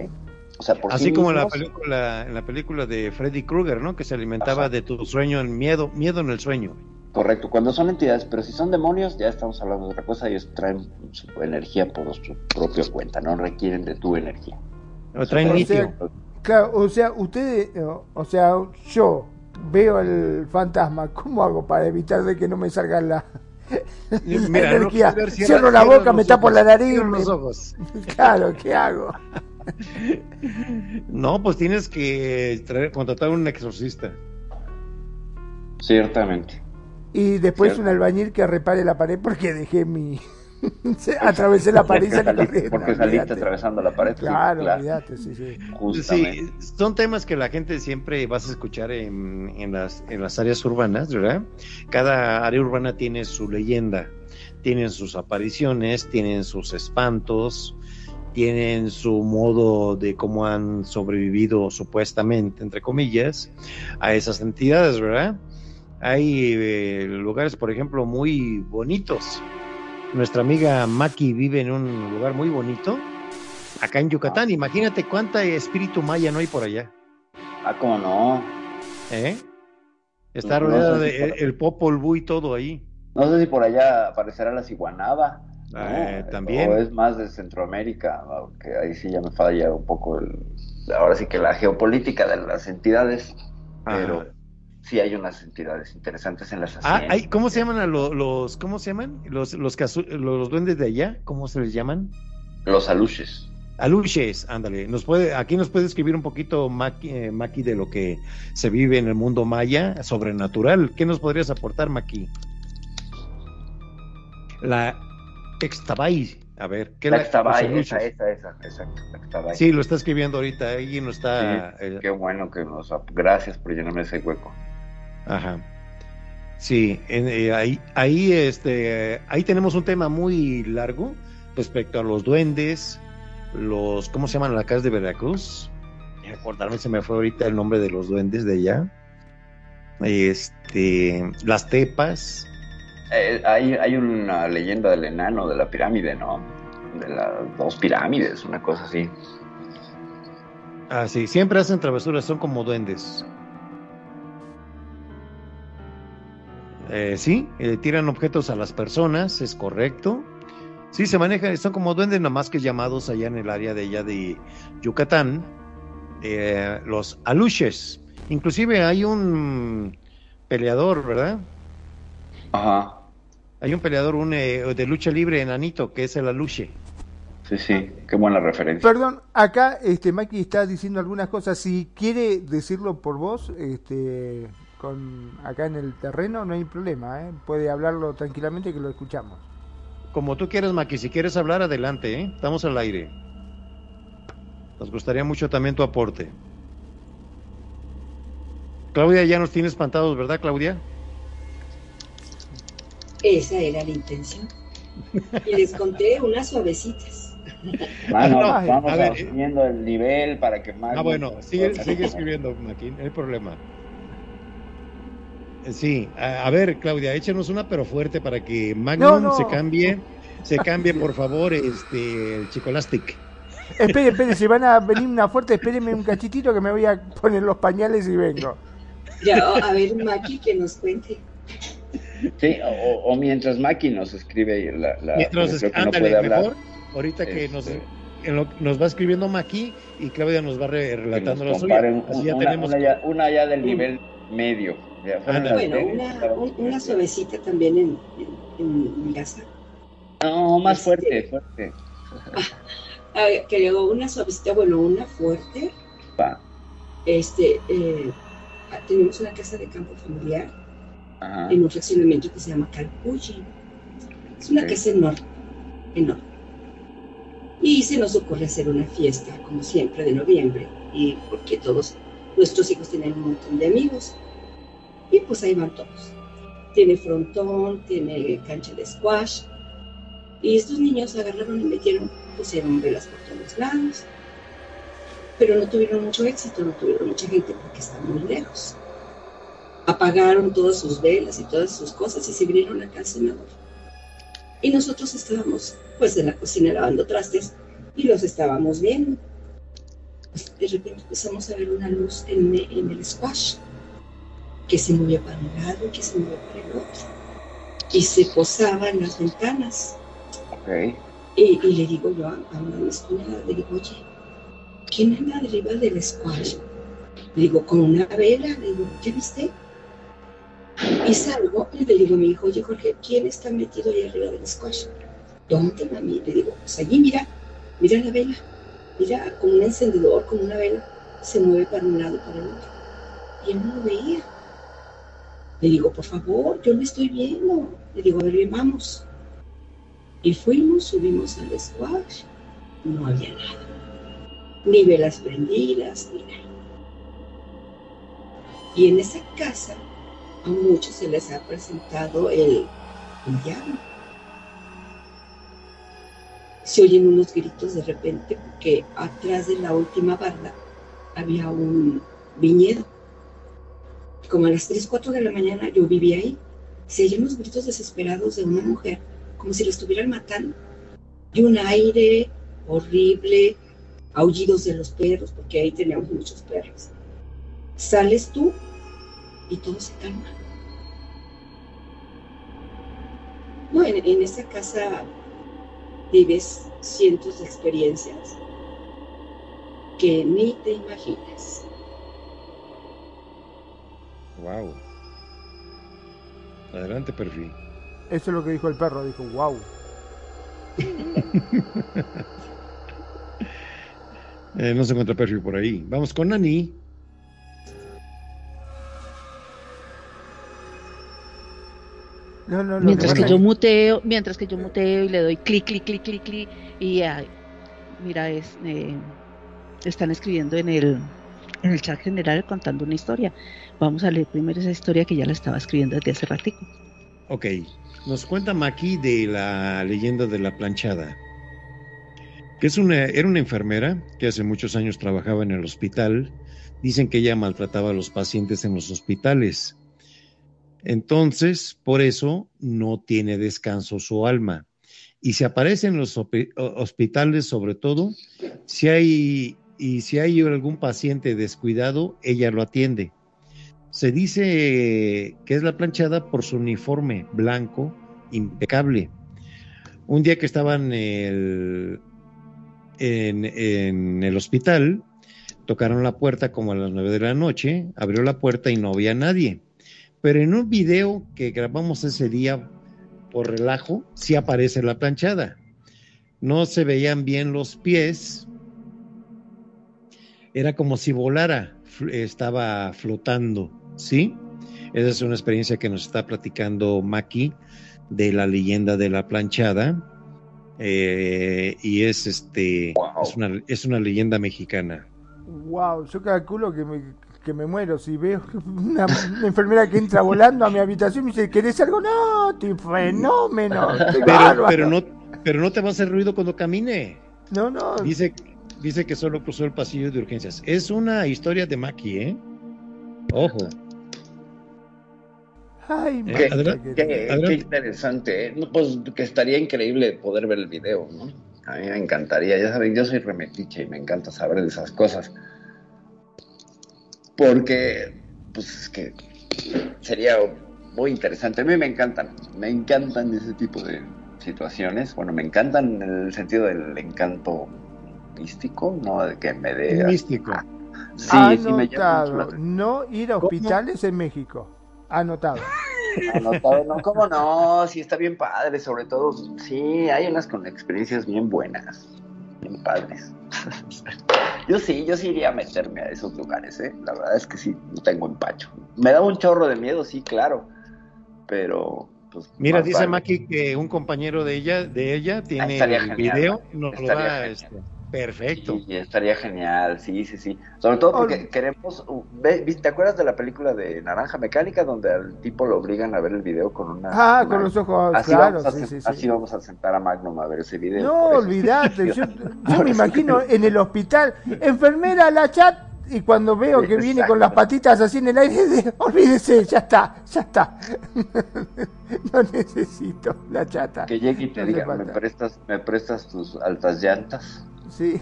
O sea, por Así como en la película, en la película de Freddy Krueger, ¿no? Que se alimentaba de tu sueño en miedo, miedo en el sueño. Correcto, cuando son entidades, pero si son demonios, ya estamos hablando de otra cosa, ellos traen su energía por su propia cuenta, no requieren de tu energía. O traen o sea, claro, o sea, ustedes, o sea, yo veo el fantasma, ¿cómo hago para evitar de que no me salga la, energía? Cierro la boca, me tapo la nariz. los ojos. Claro, ¿qué hago? No, pues tienes que traer, contratar un exorcista. Ciertamente. Y después un albañil que repare la pared porque dejé mi. Atravesé la pared salí Porque saliste atravesando la pared. Claro, olvídate, sí, sí. Sí, son temas que la gente siempre vas a escuchar en, en, las, en las áreas urbanas, ¿verdad? Cada área urbana tiene su leyenda, tienen sus apariciones, tienen sus espantos, tienen su modo de cómo han sobrevivido supuestamente, entre comillas, a esas entidades, ¿verdad? Hay eh, lugares, por ejemplo, muy bonitos. Nuestra amiga Maki vive en un lugar muy bonito, acá en Yucatán. Imagínate cuánta espíritu maya no hay por allá. Ah, cómo no. ¿Eh? Está rodeada de el, Popol Vuh y todo ahí. No sé si por allá aparecerá la ciguanaba. Eh, también. O es más de Centroamérica, que ahí sí ya me falla un poco el, ahora sí que la geopolítica de las entidades. Pero sí hay unas entidades interesantes en las ah, ¿Cómo se llaman a los, cómo se llaman? Los, los, los, duendes de allá, ¿cómo se les llaman? Los aluches. Aluches, ándale. Nos puede, aquí nos puede escribir un poquito Maki, eh, Maki, de lo que se vive en el mundo maya, sobrenatural. ¿Qué nos podrías aportar, Maki? La Extabay. A ver, ¿qué la Extabay, esa, esa, esa, exacto. Sí, lo está escribiendo ahorita, ahí no está. Eh, qué bueno que nos. Gracias por llenarme ese hueco. Ajá. Sí, eh, ahí, ahí, este, ahí tenemos un tema muy largo respecto a los duendes, los, ¿cómo se llaman la casa de Veracruz? Recordarme, se me fue ahorita el nombre de los duendes de allá. este, las tepas. Eh, hay, hay una leyenda del enano de la pirámide, ¿no? De las dos pirámides, una cosa así. Ah, sí, siempre hacen travesuras, son como duendes. Eh, sí, eh, tiran objetos a las personas, es correcto. Sí, se manejan, son como duendes nada más que llamados allá en el área de allá de Yucatán, los aluches. Inclusive hay un peleador, ¿verdad? Ajá. Hay un peleador un, de lucha libre enanito que es el aluche. Sí, sí, qué buena referencia. Perdón, acá este Maki está diciendo algunas cosas. Si quiere decirlo por vos, este, con acá en el terreno, no hay problema, ¿eh? puede hablarlo tranquilamente que lo escuchamos. Como tú quieras, Maki, si quieres hablar, adelante, ¿eh? estamos al aire. Nos gustaría mucho también tu aporte. Claudia, ya nos tiene espantados, ¿verdad, Claudia? Esa era la intención. Y les conté unas suavecitas. Mano, vamos a ver, subiendo el nivel para que más. Ah, bueno, sigue, sigue escribiendo, Maquín, no hay problema. Sí, a, ver, Claudia, échenos una pero fuerte para que Magnum se cambie, se cambie, por favor, este, el Chicolastic. Espere, espere, si van a venir una fuerte, espérenme un cachitito que me voy a poner los pañales y vengo. Ya, a ver, Maki, que nos cuente. Sí, o, mientras Maki nos escribe la... la mientras, ándale, mejor ahorita que nos, este, nos va escribiendo Maki y Claudia nos va relatando la suya. Así ya una, tenemos una, ya, del nivel medio. bueno, una, una, suavecita también en, en, mi casa. No, más este, fuerte, fuerte. Ah, creo una suavecita, bueno, una fuerte. Este, eh, tenemos una casa de campo familiar en un fraccionamiento que se llama Calpuchi. Es una casa enorme, enorme. Y se nos ocurre hacer una fiesta, como siempre, de noviembre, y porque todos nuestros hijos tienen un montón de amigos. Y pues ahí van todos. Tiene frontón, tiene cancha de squash. Y estos niños agarraron y metieron, pusieron velas por todos lados. Pero no tuvieron mucho éxito, no tuvieron mucha gente porque están muy lejos. Apagaron todas sus velas y todas sus cosas y se vinieron acá al senador. Y nosotros estábamos pues en la cocina lavando trastes y los estábamos viendo. De repente empezamos a ver una luz en, el squash que se movía para un lado y que se movía para el otro y se posaba en las ventanas. Okay. Y, le digo yo a, una de mis cuñadas, le digo, oye, ¿quién anda arriba del squash? Le digo, con una vela, le digo, ¿qué viste? Y salgo y le digo a mi hijo, oye Jorge, ¿quién está metido ahí arriba del squash? ¿Dónde, mami? Le digo, pues allí, mira, mira la vela. Mira, con un encendedor, con una vela, se mueve para un lado para el otro. Y él no lo veía. Le digo, por favor, yo lo estoy viendo. Le digo, a ver, bien, vamos. Y fuimos, subimos al squash. No había nada. Ni velas prendidas, ni nada. Y en esa casa a muchos se les ha presentado el, diablo se oyen unos gritos de repente porque atrás de la última barda había un viñedo. Como a las 3, 4 de la mañana yo vivía ahí. Se oyen unos gritos desesperados de una mujer, como si la estuvieran matando. Y un aire horrible, aullidos de los perros, porque ahí teníamos muchos perros. Sales tú y todo se calma. No, en, en esa casa vives cientos de experiencias que ni te imaginas. Wow. Adelante, perfil. Eso es lo que dijo el perro, dijo wow. Eh, no se encuentra perfil por ahí. Vamos con Nani. Mientras que yo muteo, mientras que yo muteo y le doy clic, clic, clic, clic, clic y mira, es, eh, están escribiendo en el, en el chat general contando una historia. Vamos a leer primero esa historia que ya la estaba escribiendo desde hace ratico. Ok, nos cuenta Maki de la leyenda de la planchada, que es una, era una enfermera que hace muchos años trabajaba en el hospital. Dicen que ella maltrataba a los pacientes en los hospitales Entonces, por eso no tiene descanso su alma. Y se aparece en los hospitales, sobre todo, si hay, y si hay algún paciente descuidado, ella lo atiende. Se dice que es la planchada por su uniforme blanco impecable. Un día que estaban en el hospital, tocaron la puerta como a las nueve de la noche, abrió la puerta y no había nadie. Pero en un video que grabamos ese día por relajo, sí aparece la planchada. No se veían bien los pies. Era como si volara, estaba flotando, ¿sí? Esa es una experiencia que nos está platicando Maki de la leyenda de la planchada. Eh, y es este es, una, es una leyenda mexicana. Wow, yo calculo que me, que me muero si veo una, enfermera que entra volando a mi habitación y me dice, ¿querés algo? No, tu fenómeno. Pero, pero, no, pero no te va a hacer ruido cuando camine. No, no. Dice, dice que solo cruzó el pasillo de urgencias. Es una historia de Maki, ¿eh? Ojo. Ay, qué, interesante. ¿eh? Pues que estaría increíble poder ver el video, ¿no? A mí me encantaría. Ya saben, yo soy remetiche y me encanta saber de esas cosas. Porque, pues es que sería muy interesante. A mí me encantan, me encantan ese tipo de situaciones. Bueno, me encantan en el sentido del encanto místico, ¿no? De que me dé. Místico. sí, Anotado. No ir a hospitales en México. Anotado. Anotado, no, ¿cómo no? Sí, está bien padre, sobre todo, sí, hay unas con experiencias bien buenas, bien padres. yo sí, yo sí iría a meterme a esos lugares, ¿eh? La verdad es que sí, no tengo empacho. Me da un chorro de miedo, sí, claro, pero... Pues, Mira, dice Maki que un compañero de ella, de ella tiene el video, no lo va, este, Perfecto. Y estaría genial, sí, sí, sí. Sobre todo porque queremos. ¿Te acuerdas de la película de Naranja Mecánica donde al tipo lo obligan a ver el video con una. Ah, con los ojos, así claro. Vamos a, sí, así vamos a sentar a Magnum a ver ese video. No, olvídate. Yo, me imagino en el hospital, enfermera, la chat. Y cuando veo que viene con las patitas así en el aire, olvídese, ya está, ya está. no necesito la chata. Que llegue y te diga, ¿me prestas, ¿me prestas tus altas llantas? Sí.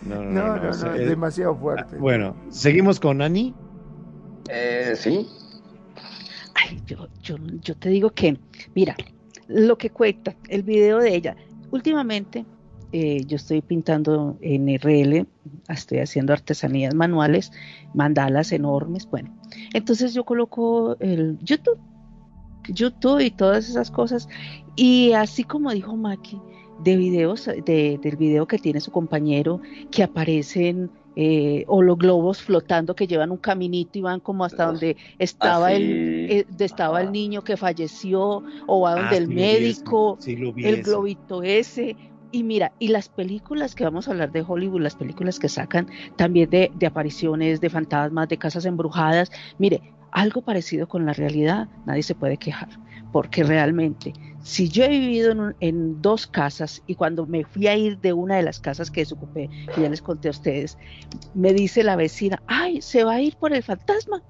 No, no, no, es demasiado fuerte. Bueno, seguimos con Ani. Eh, sí. Ay, yo, yo, yo te digo que, mira, lo que cuenta el video de ella. Últimamente eh, yo estoy pintando en RL, estoy haciendo artesanías manuales, mandalas enormes, bueno. Entonces yo coloco el YouTube, YouTube y todas esas cosas. Y así como dijo Maki, de videos, de, del video que tiene su compañero, que aparecen eh, o los globos flotando que llevan un caminito y van como hasta donde estaba el eh, estaba el niño que falleció o a donde ah, el médico, el globito ese. Y mira, y las películas que vamos a hablar de Hollywood, las películas que sacan también de, de apariciones, de fantasmas, de casas embrujadas, mire, algo parecido con la realidad, nadie se puede quejar, porque realmente si yo he vivido en, dos casas y cuando me fui a ir de una de las casas que desocupé, que ya les conté a ustedes, me dice la vecina, ay, se va a ir por el fantasma.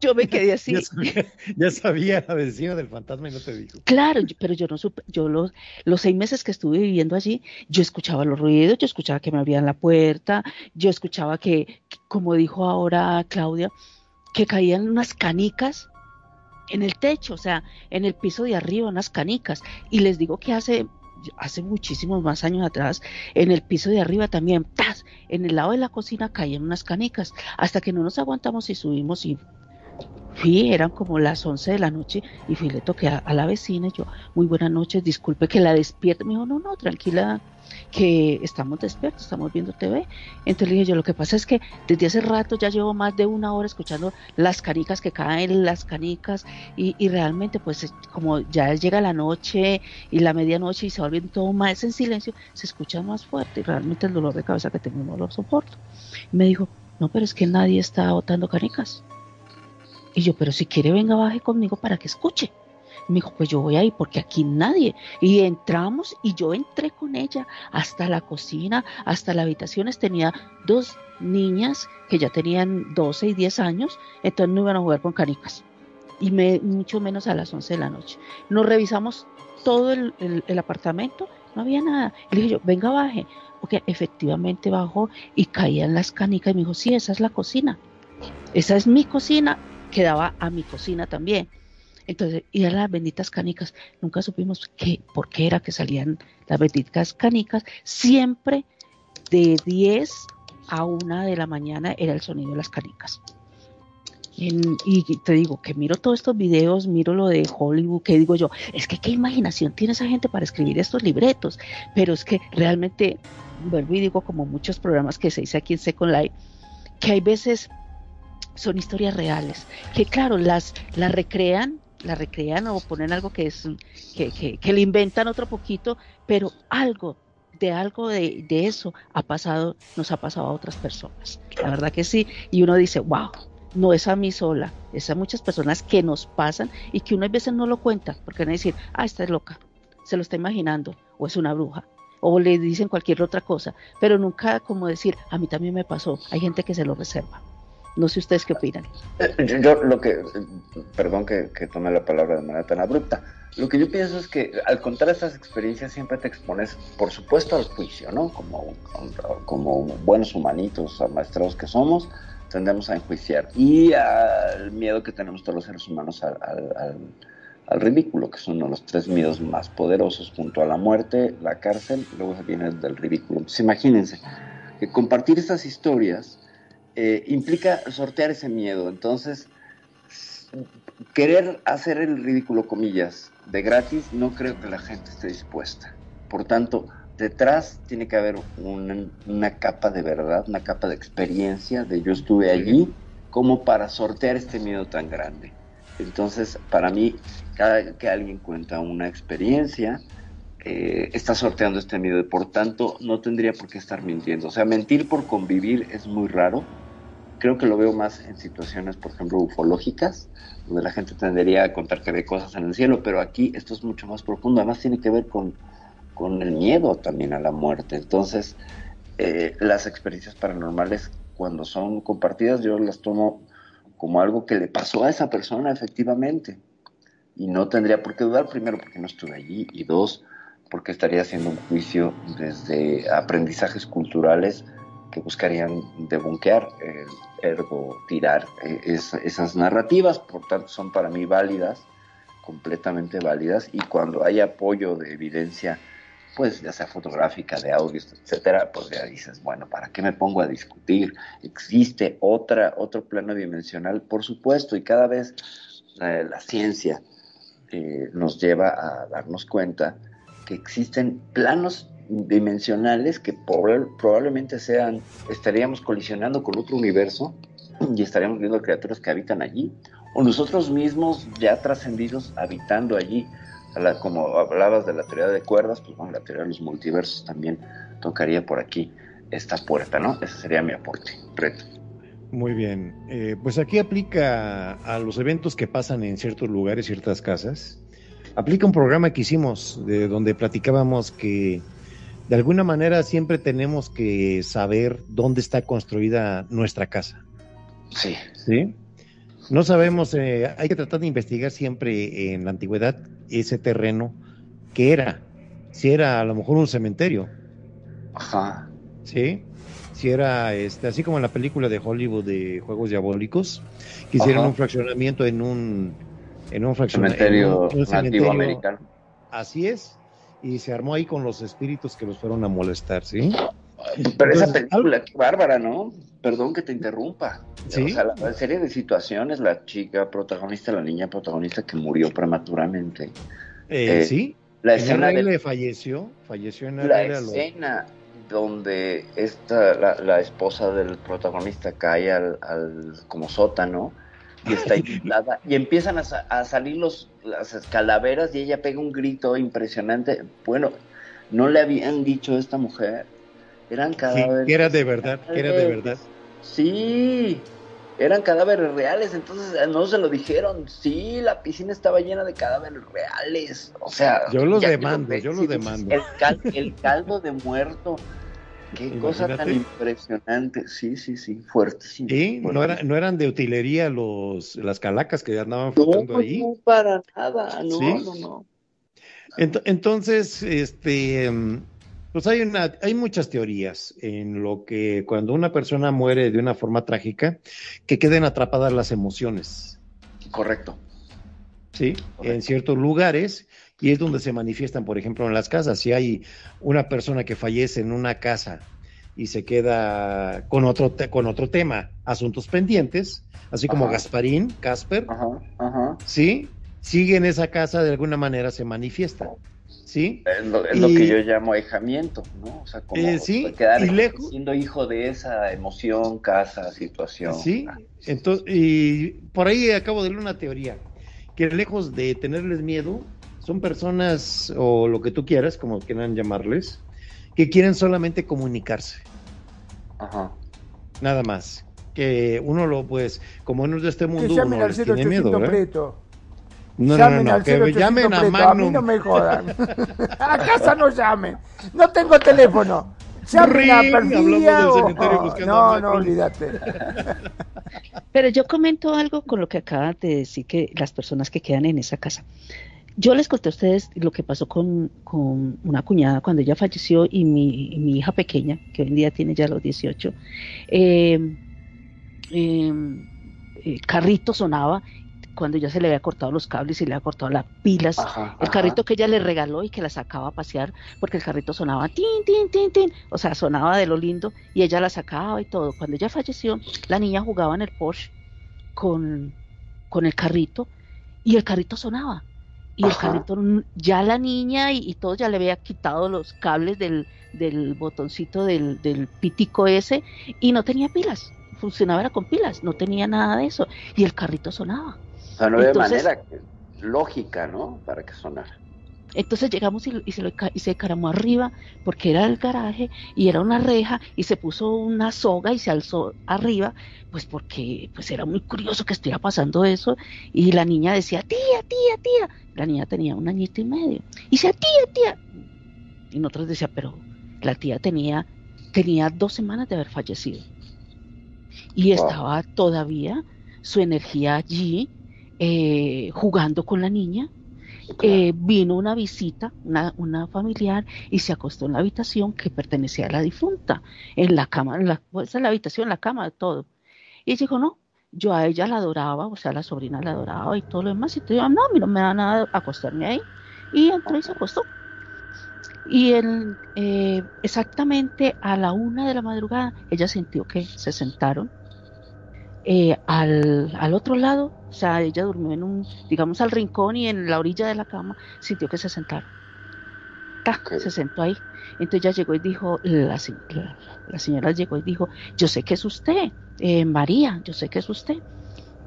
Yo me quedé así. ya, sabía, la vecina del fantasma y no te dijo. Claro, pero yo no supe, yo los, los seis meses que estuve viviendo allí, yo escuchaba los ruidos, yo escuchaba que me abrían la puerta, yo escuchaba que como dijo ahora Claudia, que caían unas canicas en el techo, o sea, en el piso de arriba, unas canicas. Y les digo que hace, hace muchísimos más años atrás, en el piso de arriba también, ¡tas! en el lado de la cocina caían unas canicas, hasta que no nos aguantamos y subimos y fui, eran como las 11 de la noche y fui, le toqué a, la vecina y yo, muy buenas noches, disculpe que la despierte. Me dijo, no, no, tranquila, que estamos despiertos, estamos viendo TV. Entonces le dije yo, lo que pasa es que desde hace rato ya llevo más de una hora escuchando las canicas que caen, las canicas, y, y realmente pues como ya llega la noche y la medianoche y se va volviendo todo más en silencio, se escucha más fuerte y realmente el dolor de cabeza que tengo lo soporto. Y me dijo, no, pero es que nadie está botando canicas. Y yo, pero si quiere venga, baje conmigo para que escuche. Me dijo, pues yo voy ahí porque aquí nadie. Y entramos y yo entré con ella hasta la cocina, hasta las habitaciones. Tenía dos niñas que ya tenían 12 y 10 años, entonces no iban a jugar con canicas. Y mucho menos a las 11 de la noche. Nos revisamos todo el, apartamento, no había nada. Y le dije yo, venga, baje. Porque efectivamente bajó y caían las canicas y me dijo, sí, esa es la cocina. Esa es mi cocina, quedaba a mi cocina también. Entonces, y a las benditas canicas, nunca supimos qué, por qué era que salían las benditas canicas. Siempre de 10 a 1 de la mañana era el sonido de las canicas. y te digo que miro todos estos videos, miro lo de Hollywood, que digo yo, es que qué imaginación tiene esa gente para escribir estos libretos, pero es que realmente, vuelvo y digo como muchos programas que se dice aquí en Second Life, que hay veces son historias reales, que claro, las, las recrean, la recrean o ponen algo que es, que, que, le inventan otro poquito, pero algo de algo de, de, eso ha pasado, nos ha pasado a otras personas. La verdad que sí, y uno dice, wow, no es a mí sola, es a muchas personas que nos pasan y que uno a veces no lo cuenta, porque van a decir, ah, esta es loca, se lo está imaginando, o es una bruja, o le dicen cualquier otra cosa, pero nunca como decir, a mí también me pasó, hay gente que se lo reserva. No sé ustedes qué opinan. Eh, yo, lo que, perdón que, tome la palabra de manera tan abrupta, lo que yo pienso es que al contar estas experiencias siempre te expones, por supuesto, al juicio, ¿no? Como, como buenos humanitos amaestrados que somos, tendemos a enjuiciar. Y al miedo que tenemos todos los seres humanos al, al, ridículo, que son uno de los tres miedos más poderosos, junto a la muerte, la cárcel, luego viene el del ridículo. Entonces imagínense que compartir estas historias eh, implica sortear ese miedo. Entonces, querer hacer el ridículo, comillas, de gratis, no creo que la gente esté dispuesta. Por tanto, detrás tiene que haber una, capa de verdad, una capa de experiencia, de yo estuve allí, como para sortear este miedo tan grande. Entonces, para mí, cada que alguien cuenta una experiencia, eh, está sorteando este miedo y por tanto no tendría por qué estar mintiendo. O sea, mentir por convivir es muy raro, creo que lo veo más en situaciones, por ejemplo, ufológicas, donde la gente tendería a contar que ve cosas en el cielo, pero aquí esto es mucho más profundo, además tiene que ver con, con el miedo también a la muerte. Entonces, eh, las experiencias paranormales, cuando son compartidas, yo las tomo como algo que le pasó a esa persona efectivamente. Y no tendría por qué dudar, primero, porque no estuve allí, y dos, porque estaría haciendo un juicio desde aprendizajes culturales que buscarían debunquear, eh, ergo tirar eh, esas narrativas, por tanto son para mí válidas, completamente válidas, y cuando hay apoyo de evidencia, pues ya sea fotográfica, de audios, etcétera, pues ya dices, bueno, ¿para qué me pongo a discutir? Existe otra, otro plano dimensional, por supuesto, y cada vez eh, la ciencia nos lleva a darnos cuenta que existen planos dimensionales que probablemente sean, estaríamos colisionando con otro universo y estaríamos viendo criaturas que habitan allí, o nosotros mismos ya trascendidos habitando allí. como hablabas de la teoría de cuerdas, pues bueno, la teoría de los multiversos también tocaría por aquí esta puerta, ¿no? Ese sería mi aporte, reto. Muy bien, eh, pues aquí aplica a los eventos que pasan en ciertos lugares, ciertas casas. Aplica un programa que hicimos de donde platicábamos que de alguna manera siempre tenemos que saber dónde está construida nuestra casa. Sí. ¿Sí? No sabemos, eh, hay que tratar de investigar siempre en la antigüedad ese terreno que era. Si era a lo mejor un cementerio. Ajá. ¿Sí? Si era, este, así como en la película de Hollywood de Juegos Diabólicos, que hicieron un fraccionamiento en un, en un. Cementerio, americano. Así es y se armó ahí con los espíritus que los fueron a molestar, ¿sí? Pero esa película, qué bárbara, ¿no? Perdón que te interrumpa. ¿Sí? O sea, la, serie de situaciones, la chica protagonista, la niña protagonista que murió prematuramente. Eh, eh, sí. La escena de, falleció, falleció en la escena donde esta, la, esposa del protagonista cae al, al como sótano y está y empiezan a, salir los, las calaveras y ella pega un grito impresionante. Bueno, no le habían dicho a esta mujer, eran cadáveres. que era de verdad, era de verdad. Sí, eran cadáveres reales, entonces eh, no se lo dijeron. Sí, la piscina estaba llena de cadáveres reales. O sea, yo los demando, yo los demando. El, caldo de muerto. Qué cosa tan impresionante. Sí, sí, sí, fuertísimo. ¿Y no, no eran de utilería los, las calacas que andaban flotando ahí? No, para nada, no, no, no. Entonces, este, em, pues hay, una, hay muchas teorías en lo que cuando una persona muere de una forma trágica, que queden atrapadas las emociones. Correcto. Sí, en ciertos lugares y es donde se manifiestan, por ejemplo, en las casas. Si hay una persona que fallece en una casa y se queda con otro, con otro tema, asuntos pendientes, así como Gasparín, Casper, ¿sí? Sigue en esa casa, de alguna manera se manifiesta. ¿sí? Es lo, que yo llamo ahijamiento, ¿no? O sea, como eh, sí, quedar siendo hijo de esa emoción, casa, situación. Sí, entonces, y por ahí acabo de leer una teoría, que lejos de tenerles miedo, son personas, o lo que tú quieras, como quieran llamarles, que quieren solamente comunicarse. Ajá. Nada más. Que uno lo, pues, como uno es de este mundo, uno les tiene miedo. No, llamen no, no, que llamen a Magnum. A mí no me jodan. a casa no llamen. No tengo teléfono. Llamen a o... No, no, olvídate. Pero yo comento algo con lo que acabas de decir que las personas que quedan en esa casa. Yo les conté a ustedes lo que pasó con, con una cuñada cuando ella falleció y mi, mi, hija pequeña, que hoy en día tiene ya los 18, eh, eh, eh, carrito sonaba cuando ya se le había cortado los cables y le había cortado las pilas, el carrito que ella le regaló y que la sacaba a pasear, porque el carrito sonaba tin, tin, tin, tin, o sea, sonaba de lo lindo y ella la sacaba y todo. Cuando ella falleció, la niña jugaba en el Porsche con, con el carrito y el carrito sonaba. Y el carrito, ya la niña y, todo ya le había quitado los cables del, del botoncito del, del pitico ese y no tenía pilas funcionaba era con pilas, no tenía nada de eso. Y el carrito sonaba. O sea, no había manera lógica, ¿no? Para que sonara. Entonces llegamos y, se lo, y se caramó arriba porque era el garaje y era una reja y se puso una soga y se alzó arriba, pues porque pues era muy curioso que estuviera pasando eso y la niña decía, tía, tía, tía. La niña tenía un añito y medio. Y decía, tía, tía. Y nosotros decía, pero la tía tenía, tenía dos semanas de haber fallecido. Y estaba todavía su energía allí eh, jugando con la niña. Eh, vino una visita, una, familiar, y se acostó en la habitación que pertenecía a la difunta, en la cama, en la, pues, en la habitación, la cama, todo. Y dijo, no, yo a ella la adoraba, o sea, la sobrina la adoraba y todo lo demás, y te digo, no, a mí no me da nada acostarme ahí. Y entró y se acostó. Y en, eh, exactamente a la una de la madrugada, ella sintió que se sentaron eh, al, al, otro lado, o sea, ella durmió en un, digamos, al rincón y en la orilla de la cama sintió que se sentaron. Se sentó ahí. Entonces ella llegó y dijo, la, señora llegó y dijo, yo sé que es usted, eh, María, yo sé que es usted.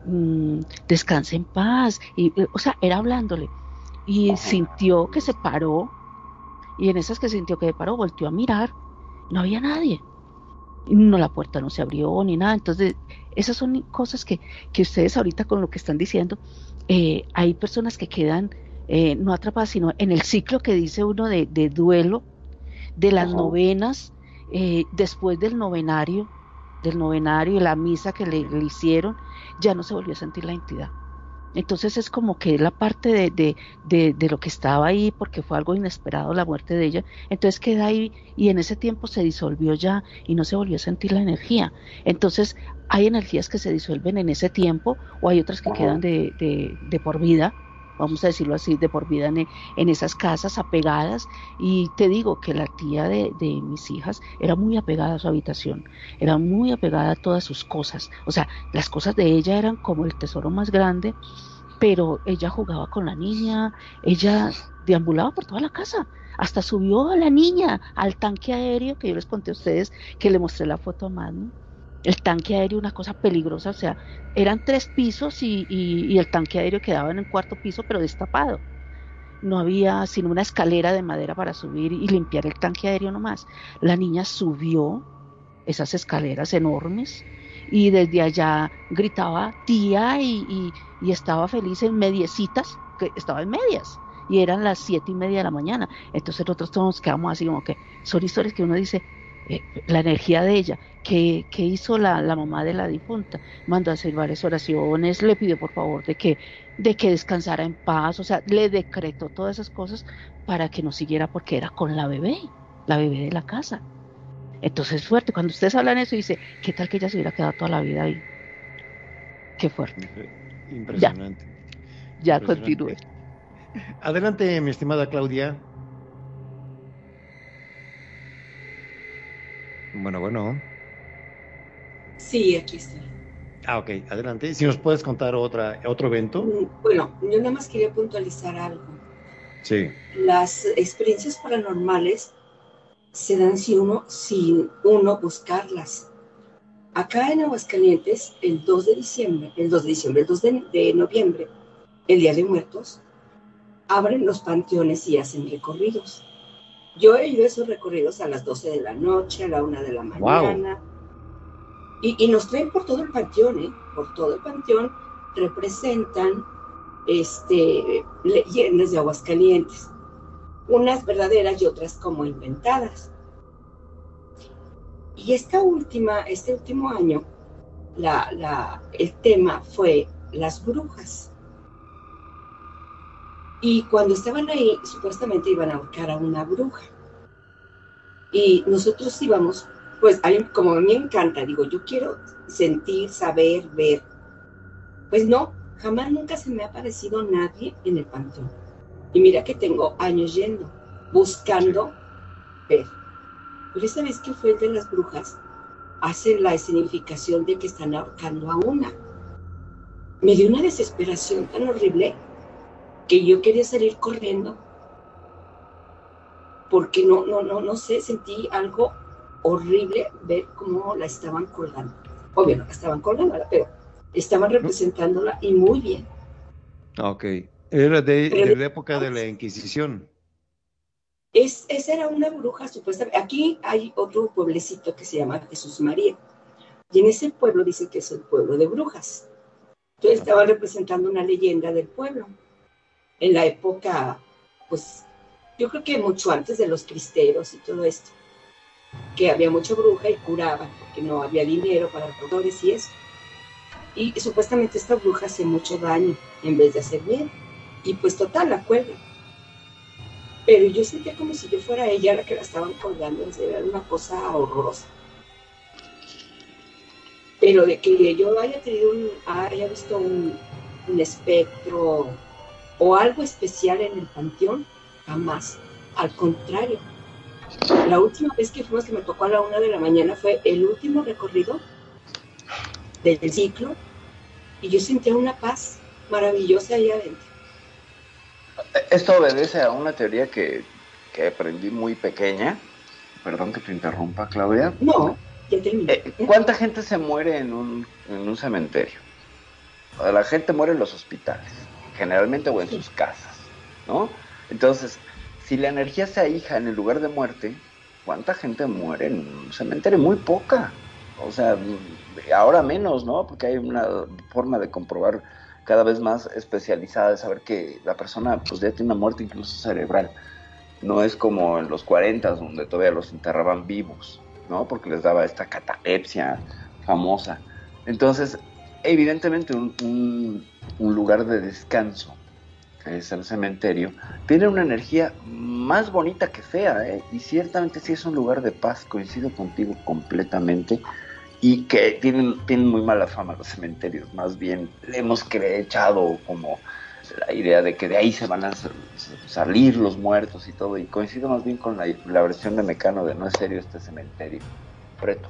Mm, descanse en paz. Y, eh, o sea, era hablándole. Y sintió que se paró. Y en esas que sintió que se paró, volteó a mirar. No había nadie no la puerta no se abrió ni nada. Entonces, esas son cosas que, que ustedes ahorita con lo que están diciendo, eh, hay personas que quedan eh, no atrapadas, sino en el ciclo que dice uno de, duelo, de las novenas, eh, después del novenario, del novenario y la misa que le, hicieron, ya no se volvió a sentir la entidad. Entonces es como que la parte de, de, de, lo que estaba ahí, porque fue algo inesperado la muerte de ella, entonces queda ahí y en ese tiempo se disolvió ya y no se volvió a sentir la energía. Entonces hay energías que se disuelven en ese tiempo o hay otras que quedan de, de, por vida, vamos a decirlo así, de por vida en, en, esas casas apegadas. Y te digo que la tía de, de, mis hijas era muy apegada a su habitación, era muy apegada a todas sus cosas. O sea, las cosas de ella eran como el tesoro más grande, pero ella jugaba con la niña, ella deambulaba por toda la casa. Hasta subió a la niña al tanque aéreo que yo les conté a ustedes, que le mostré la foto a Manu el tanque aéreo una cosa peligrosa, o sea, eran tres pisos y, y, el tanque aéreo quedaba en el cuarto piso pero destapado. No había sino una escalera de madera para subir y limpiar el tanque aéreo nomás. La niña subió esas escaleras enormes y desde allá gritaba tía y, y, estaba feliz en mediecitas, que estaba en medias y eran las siete y media de la mañana. Entonces nosotros todos nos quedamos así como que son historias que uno dice, eh, la energía de ella, que, hizo la, mamá de la difunta, mandó a hacer varias oraciones, le pidió por favor de que, de que descansara en paz, o sea, le decretó todas esas cosas para que no siguiera porque era con la bebé, la bebé de la casa. Entonces fuerte, cuando ustedes hablan eso dice, ¿qué tal que ella se hubiera quedado toda la vida ahí? Qué fuerte. Impresionante. Ya, ya continúe. Adelante, mi estimada Claudia. Bueno, bueno. Sí, aquí estoy. Ah, ok, adelante. Si nos puedes contar otra, otro evento. Mm, bueno, yo nada más quería puntualizar algo. Sí. Las experiencias paranormales se dan sin uno, sin uno buscarlas. Acá en Aguascalientes, el 2 de diciembre, el 2 de diciembre, el 2 de, de noviembre, el Día de Muertos, abren los panteones y hacen recorridos. Yo he ido a esos recorridos a las 12 de la noche, a la 1 de la mañana. Y, nos traen por todo el panteón, ¿eh? Por todo el panteón representan este, leyendas de Aguascalientes. Unas verdaderas y otras como inventadas. Y esta última, este último año, la, la, el tema fue las brujas. Y cuando estaban ahí, supuestamente iban a ahorcar a una bruja. Y nosotros íbamos, pues como a mí me encanta, digo, yo quiero sentir, saber, ver. Pues no, jamás nunca se me ha aparecido nadie en el panteón. Y mira que tengo años yendo, buscando ver. Pero esa vez que fue el de las brujas, hacen la escenificación de que están ahorcando a una. Me dio una desesperación tan horrible que yo quería salir corriendo porque no, no, no, no sé, sentí algo horrible ver cómo la estaban colgando. Obvio, no la estaban colgando, pero estaban representándola y muy bien. Ok. Era de, la época de la Inquisición. Es, esa era una bruja supuestamente. Aquí hay otro pueblecito que se llama Jesús María. Y en ese pueblo dicen que es el pueblo de brujas. Entonces estaban representando una leyenda del pueblo en la época, pues yo creo que mucho antes de los cristeros y todo esto, que había mucha bruja y curaban, porque no había dinero para doctores y eso. Y, supuestamente esta bruja hace mucho daño en vez de hacer bien. Y pues total, la cuelga. Pero yo sentía como si yo fuera ella la que la estaban colgando, era una cosa horrorosa. Pero de que yo haya tenido un, haya visto un, un espectro, o algo especial en el panteón, jamás. Al contrario, la última vez que fuimos que me tocó a la una de la mañana fue el último recorrido del ciclo y yo sentía una paz maravillosa ahí adentro. Esto obedece a una teoría que, que aprendí muy pequeña. Perdón que te interrumpa, Claudia. No, ya terminé. Eh, ¿Cuánta gente se muere en un, en un cementerio? La gente muere en los hospitales generalmente o en sus casas, ¿no? Entonces, si la energía se ahija en el lugar de muerte, ¿cuánta gente muere en un cementerio? Muy poca. O sea, ahora menos, ¿no? Porque hay una forma de comprobar cada vez más especializada de saber que la persona pues ya tiene una muerte incluso cerebral. No es como en los 40 donde todavía los enterraban vivos, ¿no? Porque les daba esta catalepsia famosa. Entonces, evidentemente un, lugar de descanso, que es el cementerio, tiene una energía más bonita que fea, ¿eh? y ciertamente sí es un lugar de paz, coincido contigo completamente, y que tienen, tienen muy mala fama los cementerios, más bien le hemos echado como la idea de que de ahí se van a salir los muertos y todo, y coincido más bien con la, la versión de Mecano de no es serio este cementerio. Preto.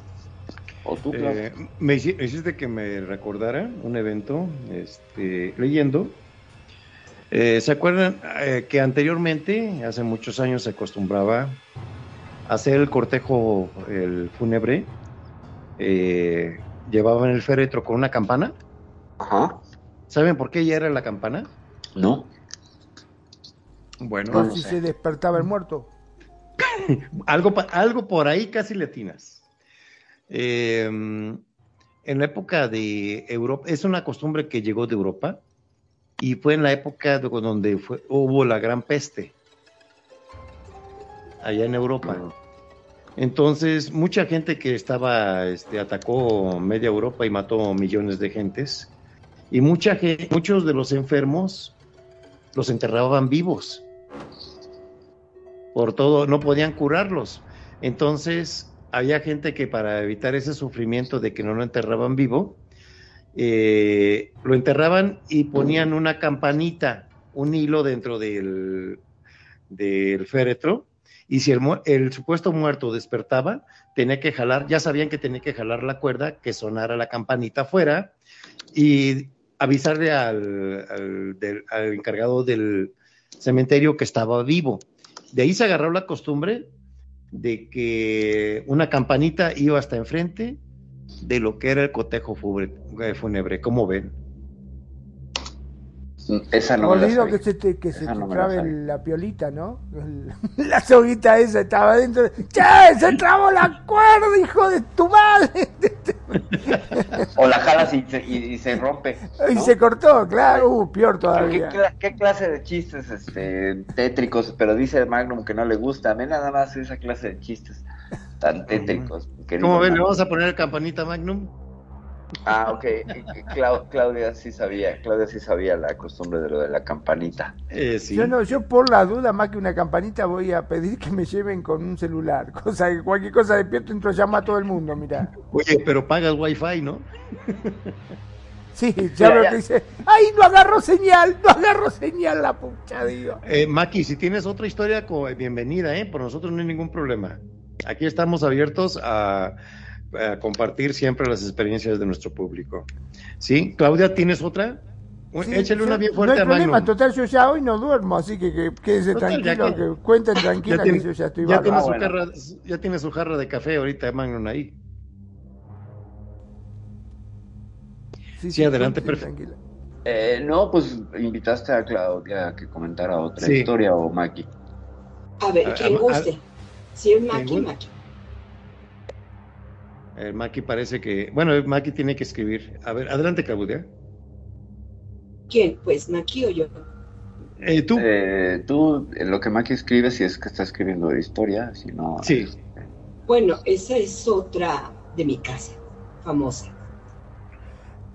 Eh, me hiciste que me recordara un evento este, leyendo. Eh, ¿Se acuerdan eh, que anteriormente, hace muchos años, se acostumbraba a hacer el cortejo el fúnebre? llevaban el féretro con una campana. Ajá. ¿Saben por qué ya era la campana? No. Bueno, si se despertaba el muerto. algo, algo por ahí casi latinas. Eh, en la época de Europa, es una costumbre que llegó de Europa y fue en la época donde fue, hubo la gran peste allá en Europa. Entonces, mucha gente que estaba, este, atacó media Europa y mató millones de gentes. Y mucha gente, muchos de los enfermos los enterraban vivos. Por todo, no podían curarlos. Entonces, había gente que para evitar ese sufrimiento de que no lo enterraban vivo, eh, lo enterraban y ponían una campanita, un hilo dentro del, del féretro, y si el, supuesto muerto despertaba, tenía que jalar, ya sabían que tenía que jalar la cuerda, que sonara la campanita afuera y avisarle al, al, encargado del cementerio que estaba vivo. De ahí se agarró la costumbre de que una campanita iba hasta enfrente de lo que era el cotejo fúnebre. ¿Cómo ven? Esa no Olvido que se te, que se te trabe la, piolita, ¿no? la soguita esa estaba dentro. ¡Che! ¡Se trabó la cuerda, hijo de tu madre! O la jalas y, y, se rompe. Y se cortó, claro. Uh, peor todavía. ¿Qué, ¿Qué, clase de chistes este, tétricos? Pero dice Magnum que no le gusta. A mí nada más esa clase de chistes tan tétricos. ¿Cómo ven? ¿Le vamos a poner campanita Magnum? Ah, ok. Claudia sí sabía, Claudia sí sabía la costumbre de lo de la campanita. Eh, yo no, yo por la duda, más que una campanita, voy a pedir que me lleven con un celular. Cosa que cualquier cosa despierto entro llama a todo el mundo, mira. Oye, pero pagas wifi, ¿no? Sí, ya veo que dice, ¡ay, no agarro señal! ¡No agarro señal la pucha, digo! Eh, Maki, si tienes otra historia, bienvenida, ¿eh? Por nosotros no hay ningún problema. Aquí estamos abiertos a a compartir siempre las experiencias de nuestro público. ¿Sí? Claudia, ¿tienes otra? Échale una bien fuerte no hay problema, total, yo ya hoy no duermo, así que, que quédese tranquilo, que, cuenten tranquila que yo ya estoy ya tiene, su jarra, ya tiene su jarra de café ahorita, Magnum, ahí. Sí, adelante, perfecto. Eh, no, pues invitaste a Claudia a que comentara otra historia o Maki. A ver, quien guste. Si es Maki, Maki. El Maki parece que. Bueno, el Maki tiene que escribir. A ver, adelante, Claudia. ¿Quién? Pues Maki o yo. Eh, tú. Eh, tú, lo que Maki escribe, si es que está escribiendo de historia, si no. Sí. Bueno, esa es otra de mi casa, famosa.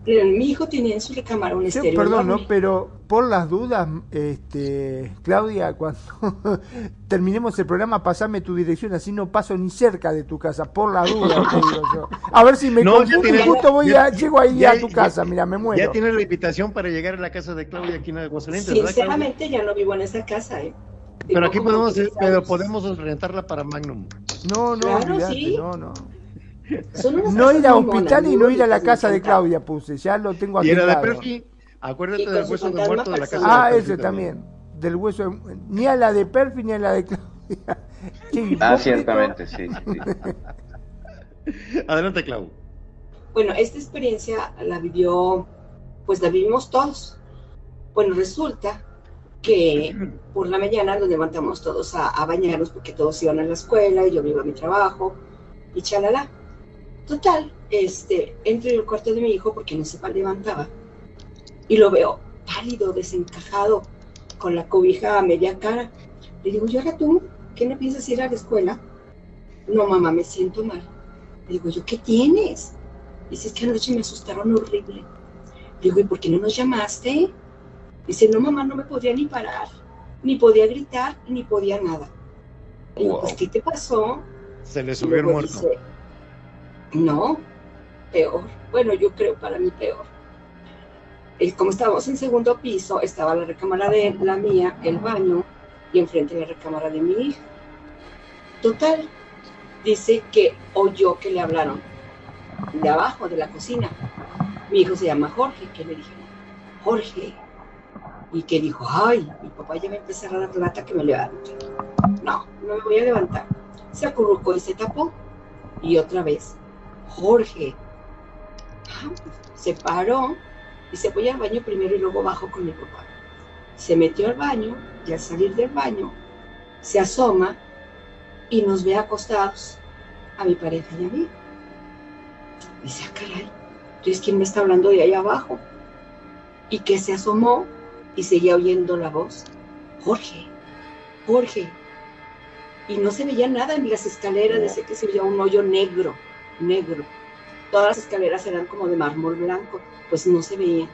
Mi hijo tiene en su recámara un estéreo. Perdón, ¿no? pero por las dudas, este, Claudia, cuando terminemos el programa, pasame tu dirección, así no paso ni cerca de tu casa, por la duda, te digo yo. A ver si me no, justo voy a, llego ahí a tu casa, mira, me muero. Ya tienes la invitación para llegar a la casa de Claudia aquí en Aguascalientes, Sinceramente ya no vivo en esa casa, ¿eh? Pero aquí podemos, pero podemos rentarla para Magnum. No, no, claro, sí. no, no. No ir a hospital y no ir a la casa de Claudia puse, ya lo tengo aquí. Y era de acuérdate del hueso de muerto de la casa Ah, ese también. Del hueso, ni a la de Perfi ni a la de Claudia. ah, ciertamente, sí. Adelante, Clau. Bueno, esta experiencia la vivió, pues la vivimos todos. Bueno, resulta que por la mañana nos levantamos todos a, a bañarnos porque todos iban a la escuela y yo iba a mi trabajo y chalala. Total, este, entro en el cuarto de mi hijo porque no se levantaba y lo veo pálido, desencajado, con la cobija a media cara. Le digo, ¿y ahora tú? ¿Qué no piensas ir a la escuela? No, mamá, me siento mal. Le digo, ¿yo qué tienes? Dice, es que anoche me asustaron horrible. Le digo, ¿y por qué no nos llamaste? Dice, no, mamá, no me podía ni parar, ni podía gritar, ni podía nada. Le digo, pues, ¿qué te pasó? Se le subió el muerto. No, peor. Bueno, yo creo para mí peor. Como estábamos en segundo piso, estaba la recámara de la mía, el baño, y enfrente la recámara de mi hija. Total, dice que oyó que le hablaron de abajo, de la cocina. Mi hijo se llama Jorge, que le dije, Jorge. Y que dijo, ay, mi papá ya me empezó a dar lata que me levante. No, no me voy a levantar. Se acurrucó y se tapó. Y otra vez, Jorge. se paró y se fue al baño primero y luego bajó con mi papá. Se metió al baño y al salir del baño se asoma y nos ve acostados a mi pareja y a mí. Dice, ah, caray, Entonces, ¿quién me está hablando de ahí abajo? Y que se asomó y seguía oyendo la voz. Jorge, Jorge. Y no se veía nada en las escaleras, decía que se veía un hoyo negro, negro. Todas las escaleras eran como de mármol blanco, pues no se veía.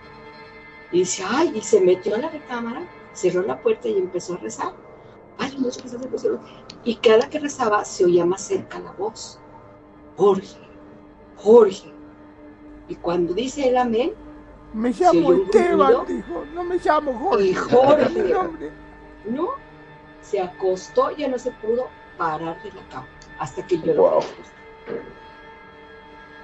Y dice, ay, y se metió a la recámara, cerró la puerta y empezó a rezar. Ay, mucho que se Y cada que rezaba se oía más cerca la voz. Jorge, Jorge. Y cuando dice el amén, me llamo Esteban, dijo, no me llamo Jorge. Y Jorge, no, se acostó, ya no se pudo parar de la cama hasta que yo lo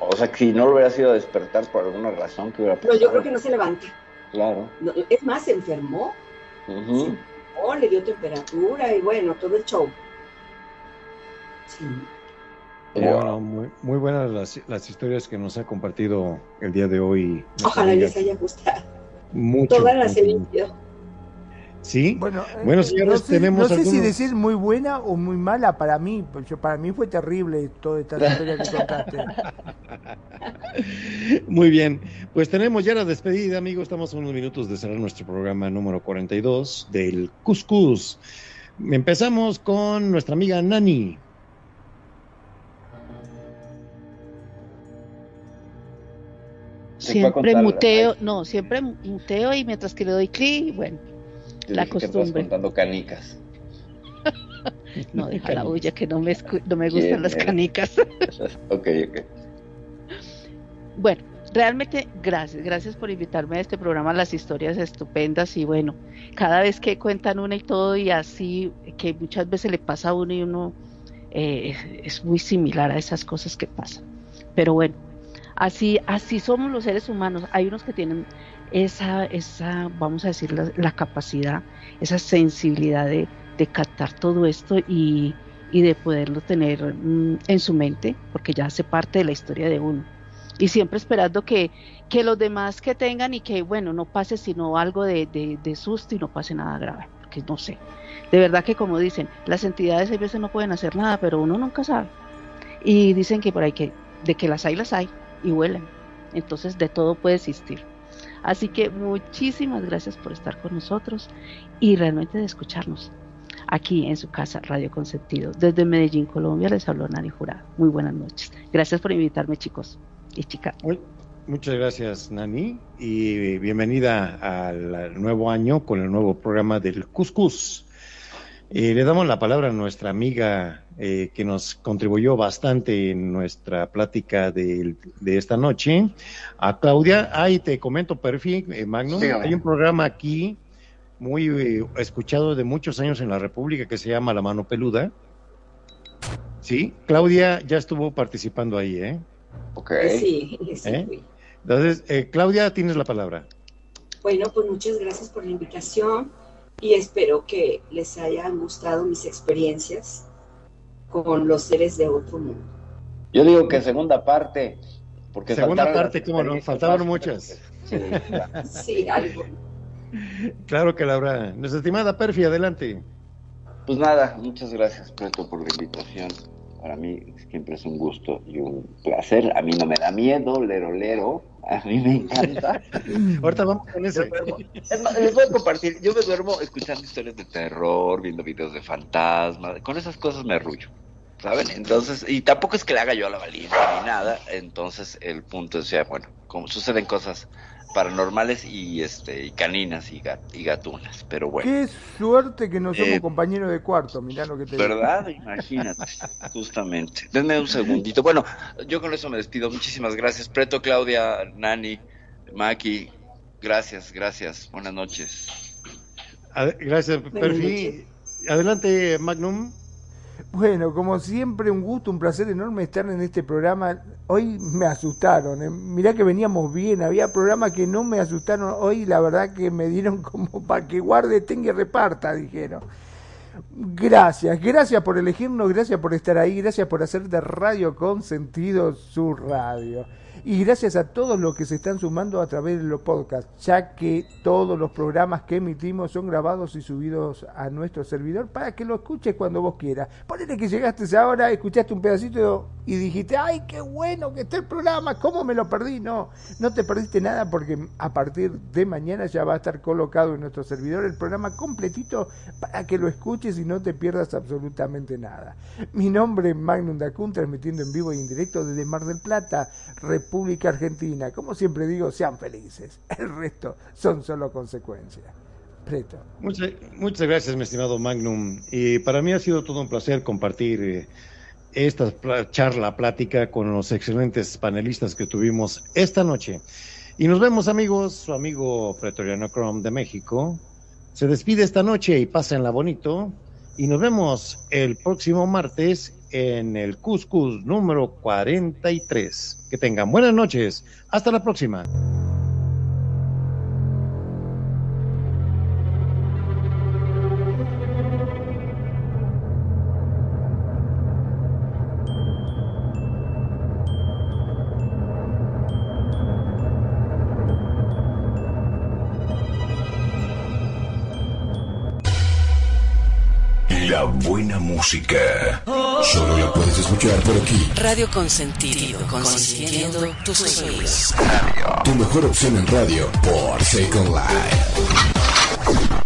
O sea, que si no lo hubiera sido despertar por alguna razón que hubiera pasado. No, yo creo que no se levanta. Claro. es más, se enfermó. le dio temperatura y bueno, todo el show. Sí. Bueno, muy, muy buenas las, las, historias que nos ha compartido el día de hoy. Ojalá les haya gustado. Mucho. Todas las he Sí. Bueno, bueno señores, no sé, tenemos. No sé si decir muy buena o muy mala para mí. Porque para mí fue terrible toda esta historia que contaste. Muy bien. Pues tenemos ya la despedida, amigos. Estamos a unos minutos de cerrar nuestro programa número 42 del Cuscus. Empezamos con nuestra amiga Nani. Siempre muteo, no, siempre muteo y mientras que le doy clic, bueno la costumbre. contando canicas. no, deja la bulla que no me, no me gustan las canicas. ok, ok. Bueno, realmente gracias, gracias por invitarme a este programa, las historias estupendas y bueno, cada vez que cuentan una y todo y así, que muchas veces le pasa a uno y uno eh, es muy similar a esas cosas que pasan. Pero bueno, así, así somos los seres humanos. Hay unos que tienen esa, esa vamos a decir, la, capacidad, esa sensibilidad de, captar todo esto y, de poderlo tener mm, en su mente, porque ya hace parte de la historia de uno. Y siempre esperando que, que los demás que tengan y que, bueno, no pase sino algo de, de, susto y no pase nada grave, porque no sé. De verdad que como dicen, las entidades a veces no pueden hacer nada, pero uno nunca sabe. Y dicen que por ahí que, de que las hay, las hay y huelen. Entonces de todo puede existir. Así que muchísimas gracias por estar con nosotros y realmente de escucharnos aquí en su casa, Radio Consentido. Desde Medellín, Colombia, les habló Nani Jurado. Muy buenas noches. Gracias por invitarme, chicos y chicas. Muchas gracias, Nani, y bienvenida al nuevo año con el nuevo programa del Cuscus. Eh, le damos la palabra a nuestra amiga eh, que nos contribuyó bastante en nuestra plática de, esta noche, a Claudia. Ahí te comento, perfil, eh, Magnum. Hay un programa aquí muy escuchado de muchos años en la República que se llama La Mano Peluda. Sí, Claudia ya estuvo participando ahí, ¿eh? Ok. Sí, sí. Entonces, Claudia, tienes la palabra. Bueno, pues muchas gracias por la invitación y espero que les hayan gustado mis experiencias con los seres de otro mundo. Yo digo que segunda parte, porque segunda parte, ¿cómo no? Faltaban muchas. Sí, algo. Claro que Laura. Nuestra estimada Perfi, adelante. Pues nada, muchas gracias, Preto, por la invitación. Para mí siempre es un gusto y un placer. A mí no me da miedo, lero, lero a mí me encanta. Ahorita vamos con eso. les voy a compartir. Yo me duermo escuchando historias de terror, viendo videos de fantasmas. Con esas cosas me arrullo. ¿Saben? Entonces, y tampoco es que le haga yo a la valiente ni nada. Entonces, el punto es, ya, bueno, como suceden cosas paranormales y este y caninas y, y gatunas, pero bueno. Qué suerte que no somos eh, compañeros de cuarto, mirá lo que te ¿Verdad? Imagínate, justamente. Denme un segundito. Bueno, yo con eso me despido. Muchísimas gracias, Preto, Claudia, Nani, Maki. Gracias, gracias. Buenas noches. gracias, Perfi. Adelante, Magnum. Bueno, como siempre, un gusto, un placer enorme estar en este programa. Hoy me asustaron, ¿eh? mirá que veníamos bien, había programas que no me asustaron. Hoy la verdad que me dieron como para que guarde, tenga y reparta, dijeron. Gracias, gracias por elegirnos, gracias por estar ahí, gracias por hacer de Radio con sentido su radio. Y gracias a todos los que se están sumando a través de los podcasts, ya que todos los programas que emitimos son grabados y subidos a nuestro servidor para que lo escuches cuando vos quieras. Ponele que llegaste ahora, escuchaste un pedacito y dijiste, ay, qué bueno que está el programa, ¿cómo me lo perdí? No, no te perdiste nada porque a partir de mañana ya va a estar colocado en nuestro servidor el programa completito para que lo escuches y no te pierdas absolutamente nada. Mi nombre es Magnum Dacun, transmitiendo en vivo y en directo desde Mar del Plata, República Argentina. Como siempre digo, sean felices. El resto son solo consecuencias. Preto. Muchas, muchas gracias, mi estimado Magnum. Y para mí ha sido todo un placer compartir eh, esta charla, plática con los excelentes panelistas que tuvimos esta noche. Y nos vemos, amigos. Su amigo Pretoriano Chrome de México se despide esta noche y pásenla bonito. Y nos vemos el próximo martes en el Cuscus número 43. Que tengan buenas noches. Hasta la próxima. Música. Solo la puedes escuchar por aquí. Radio Consentido, consintiendo tus sueños. Tu mejor opción en radio por Second Life.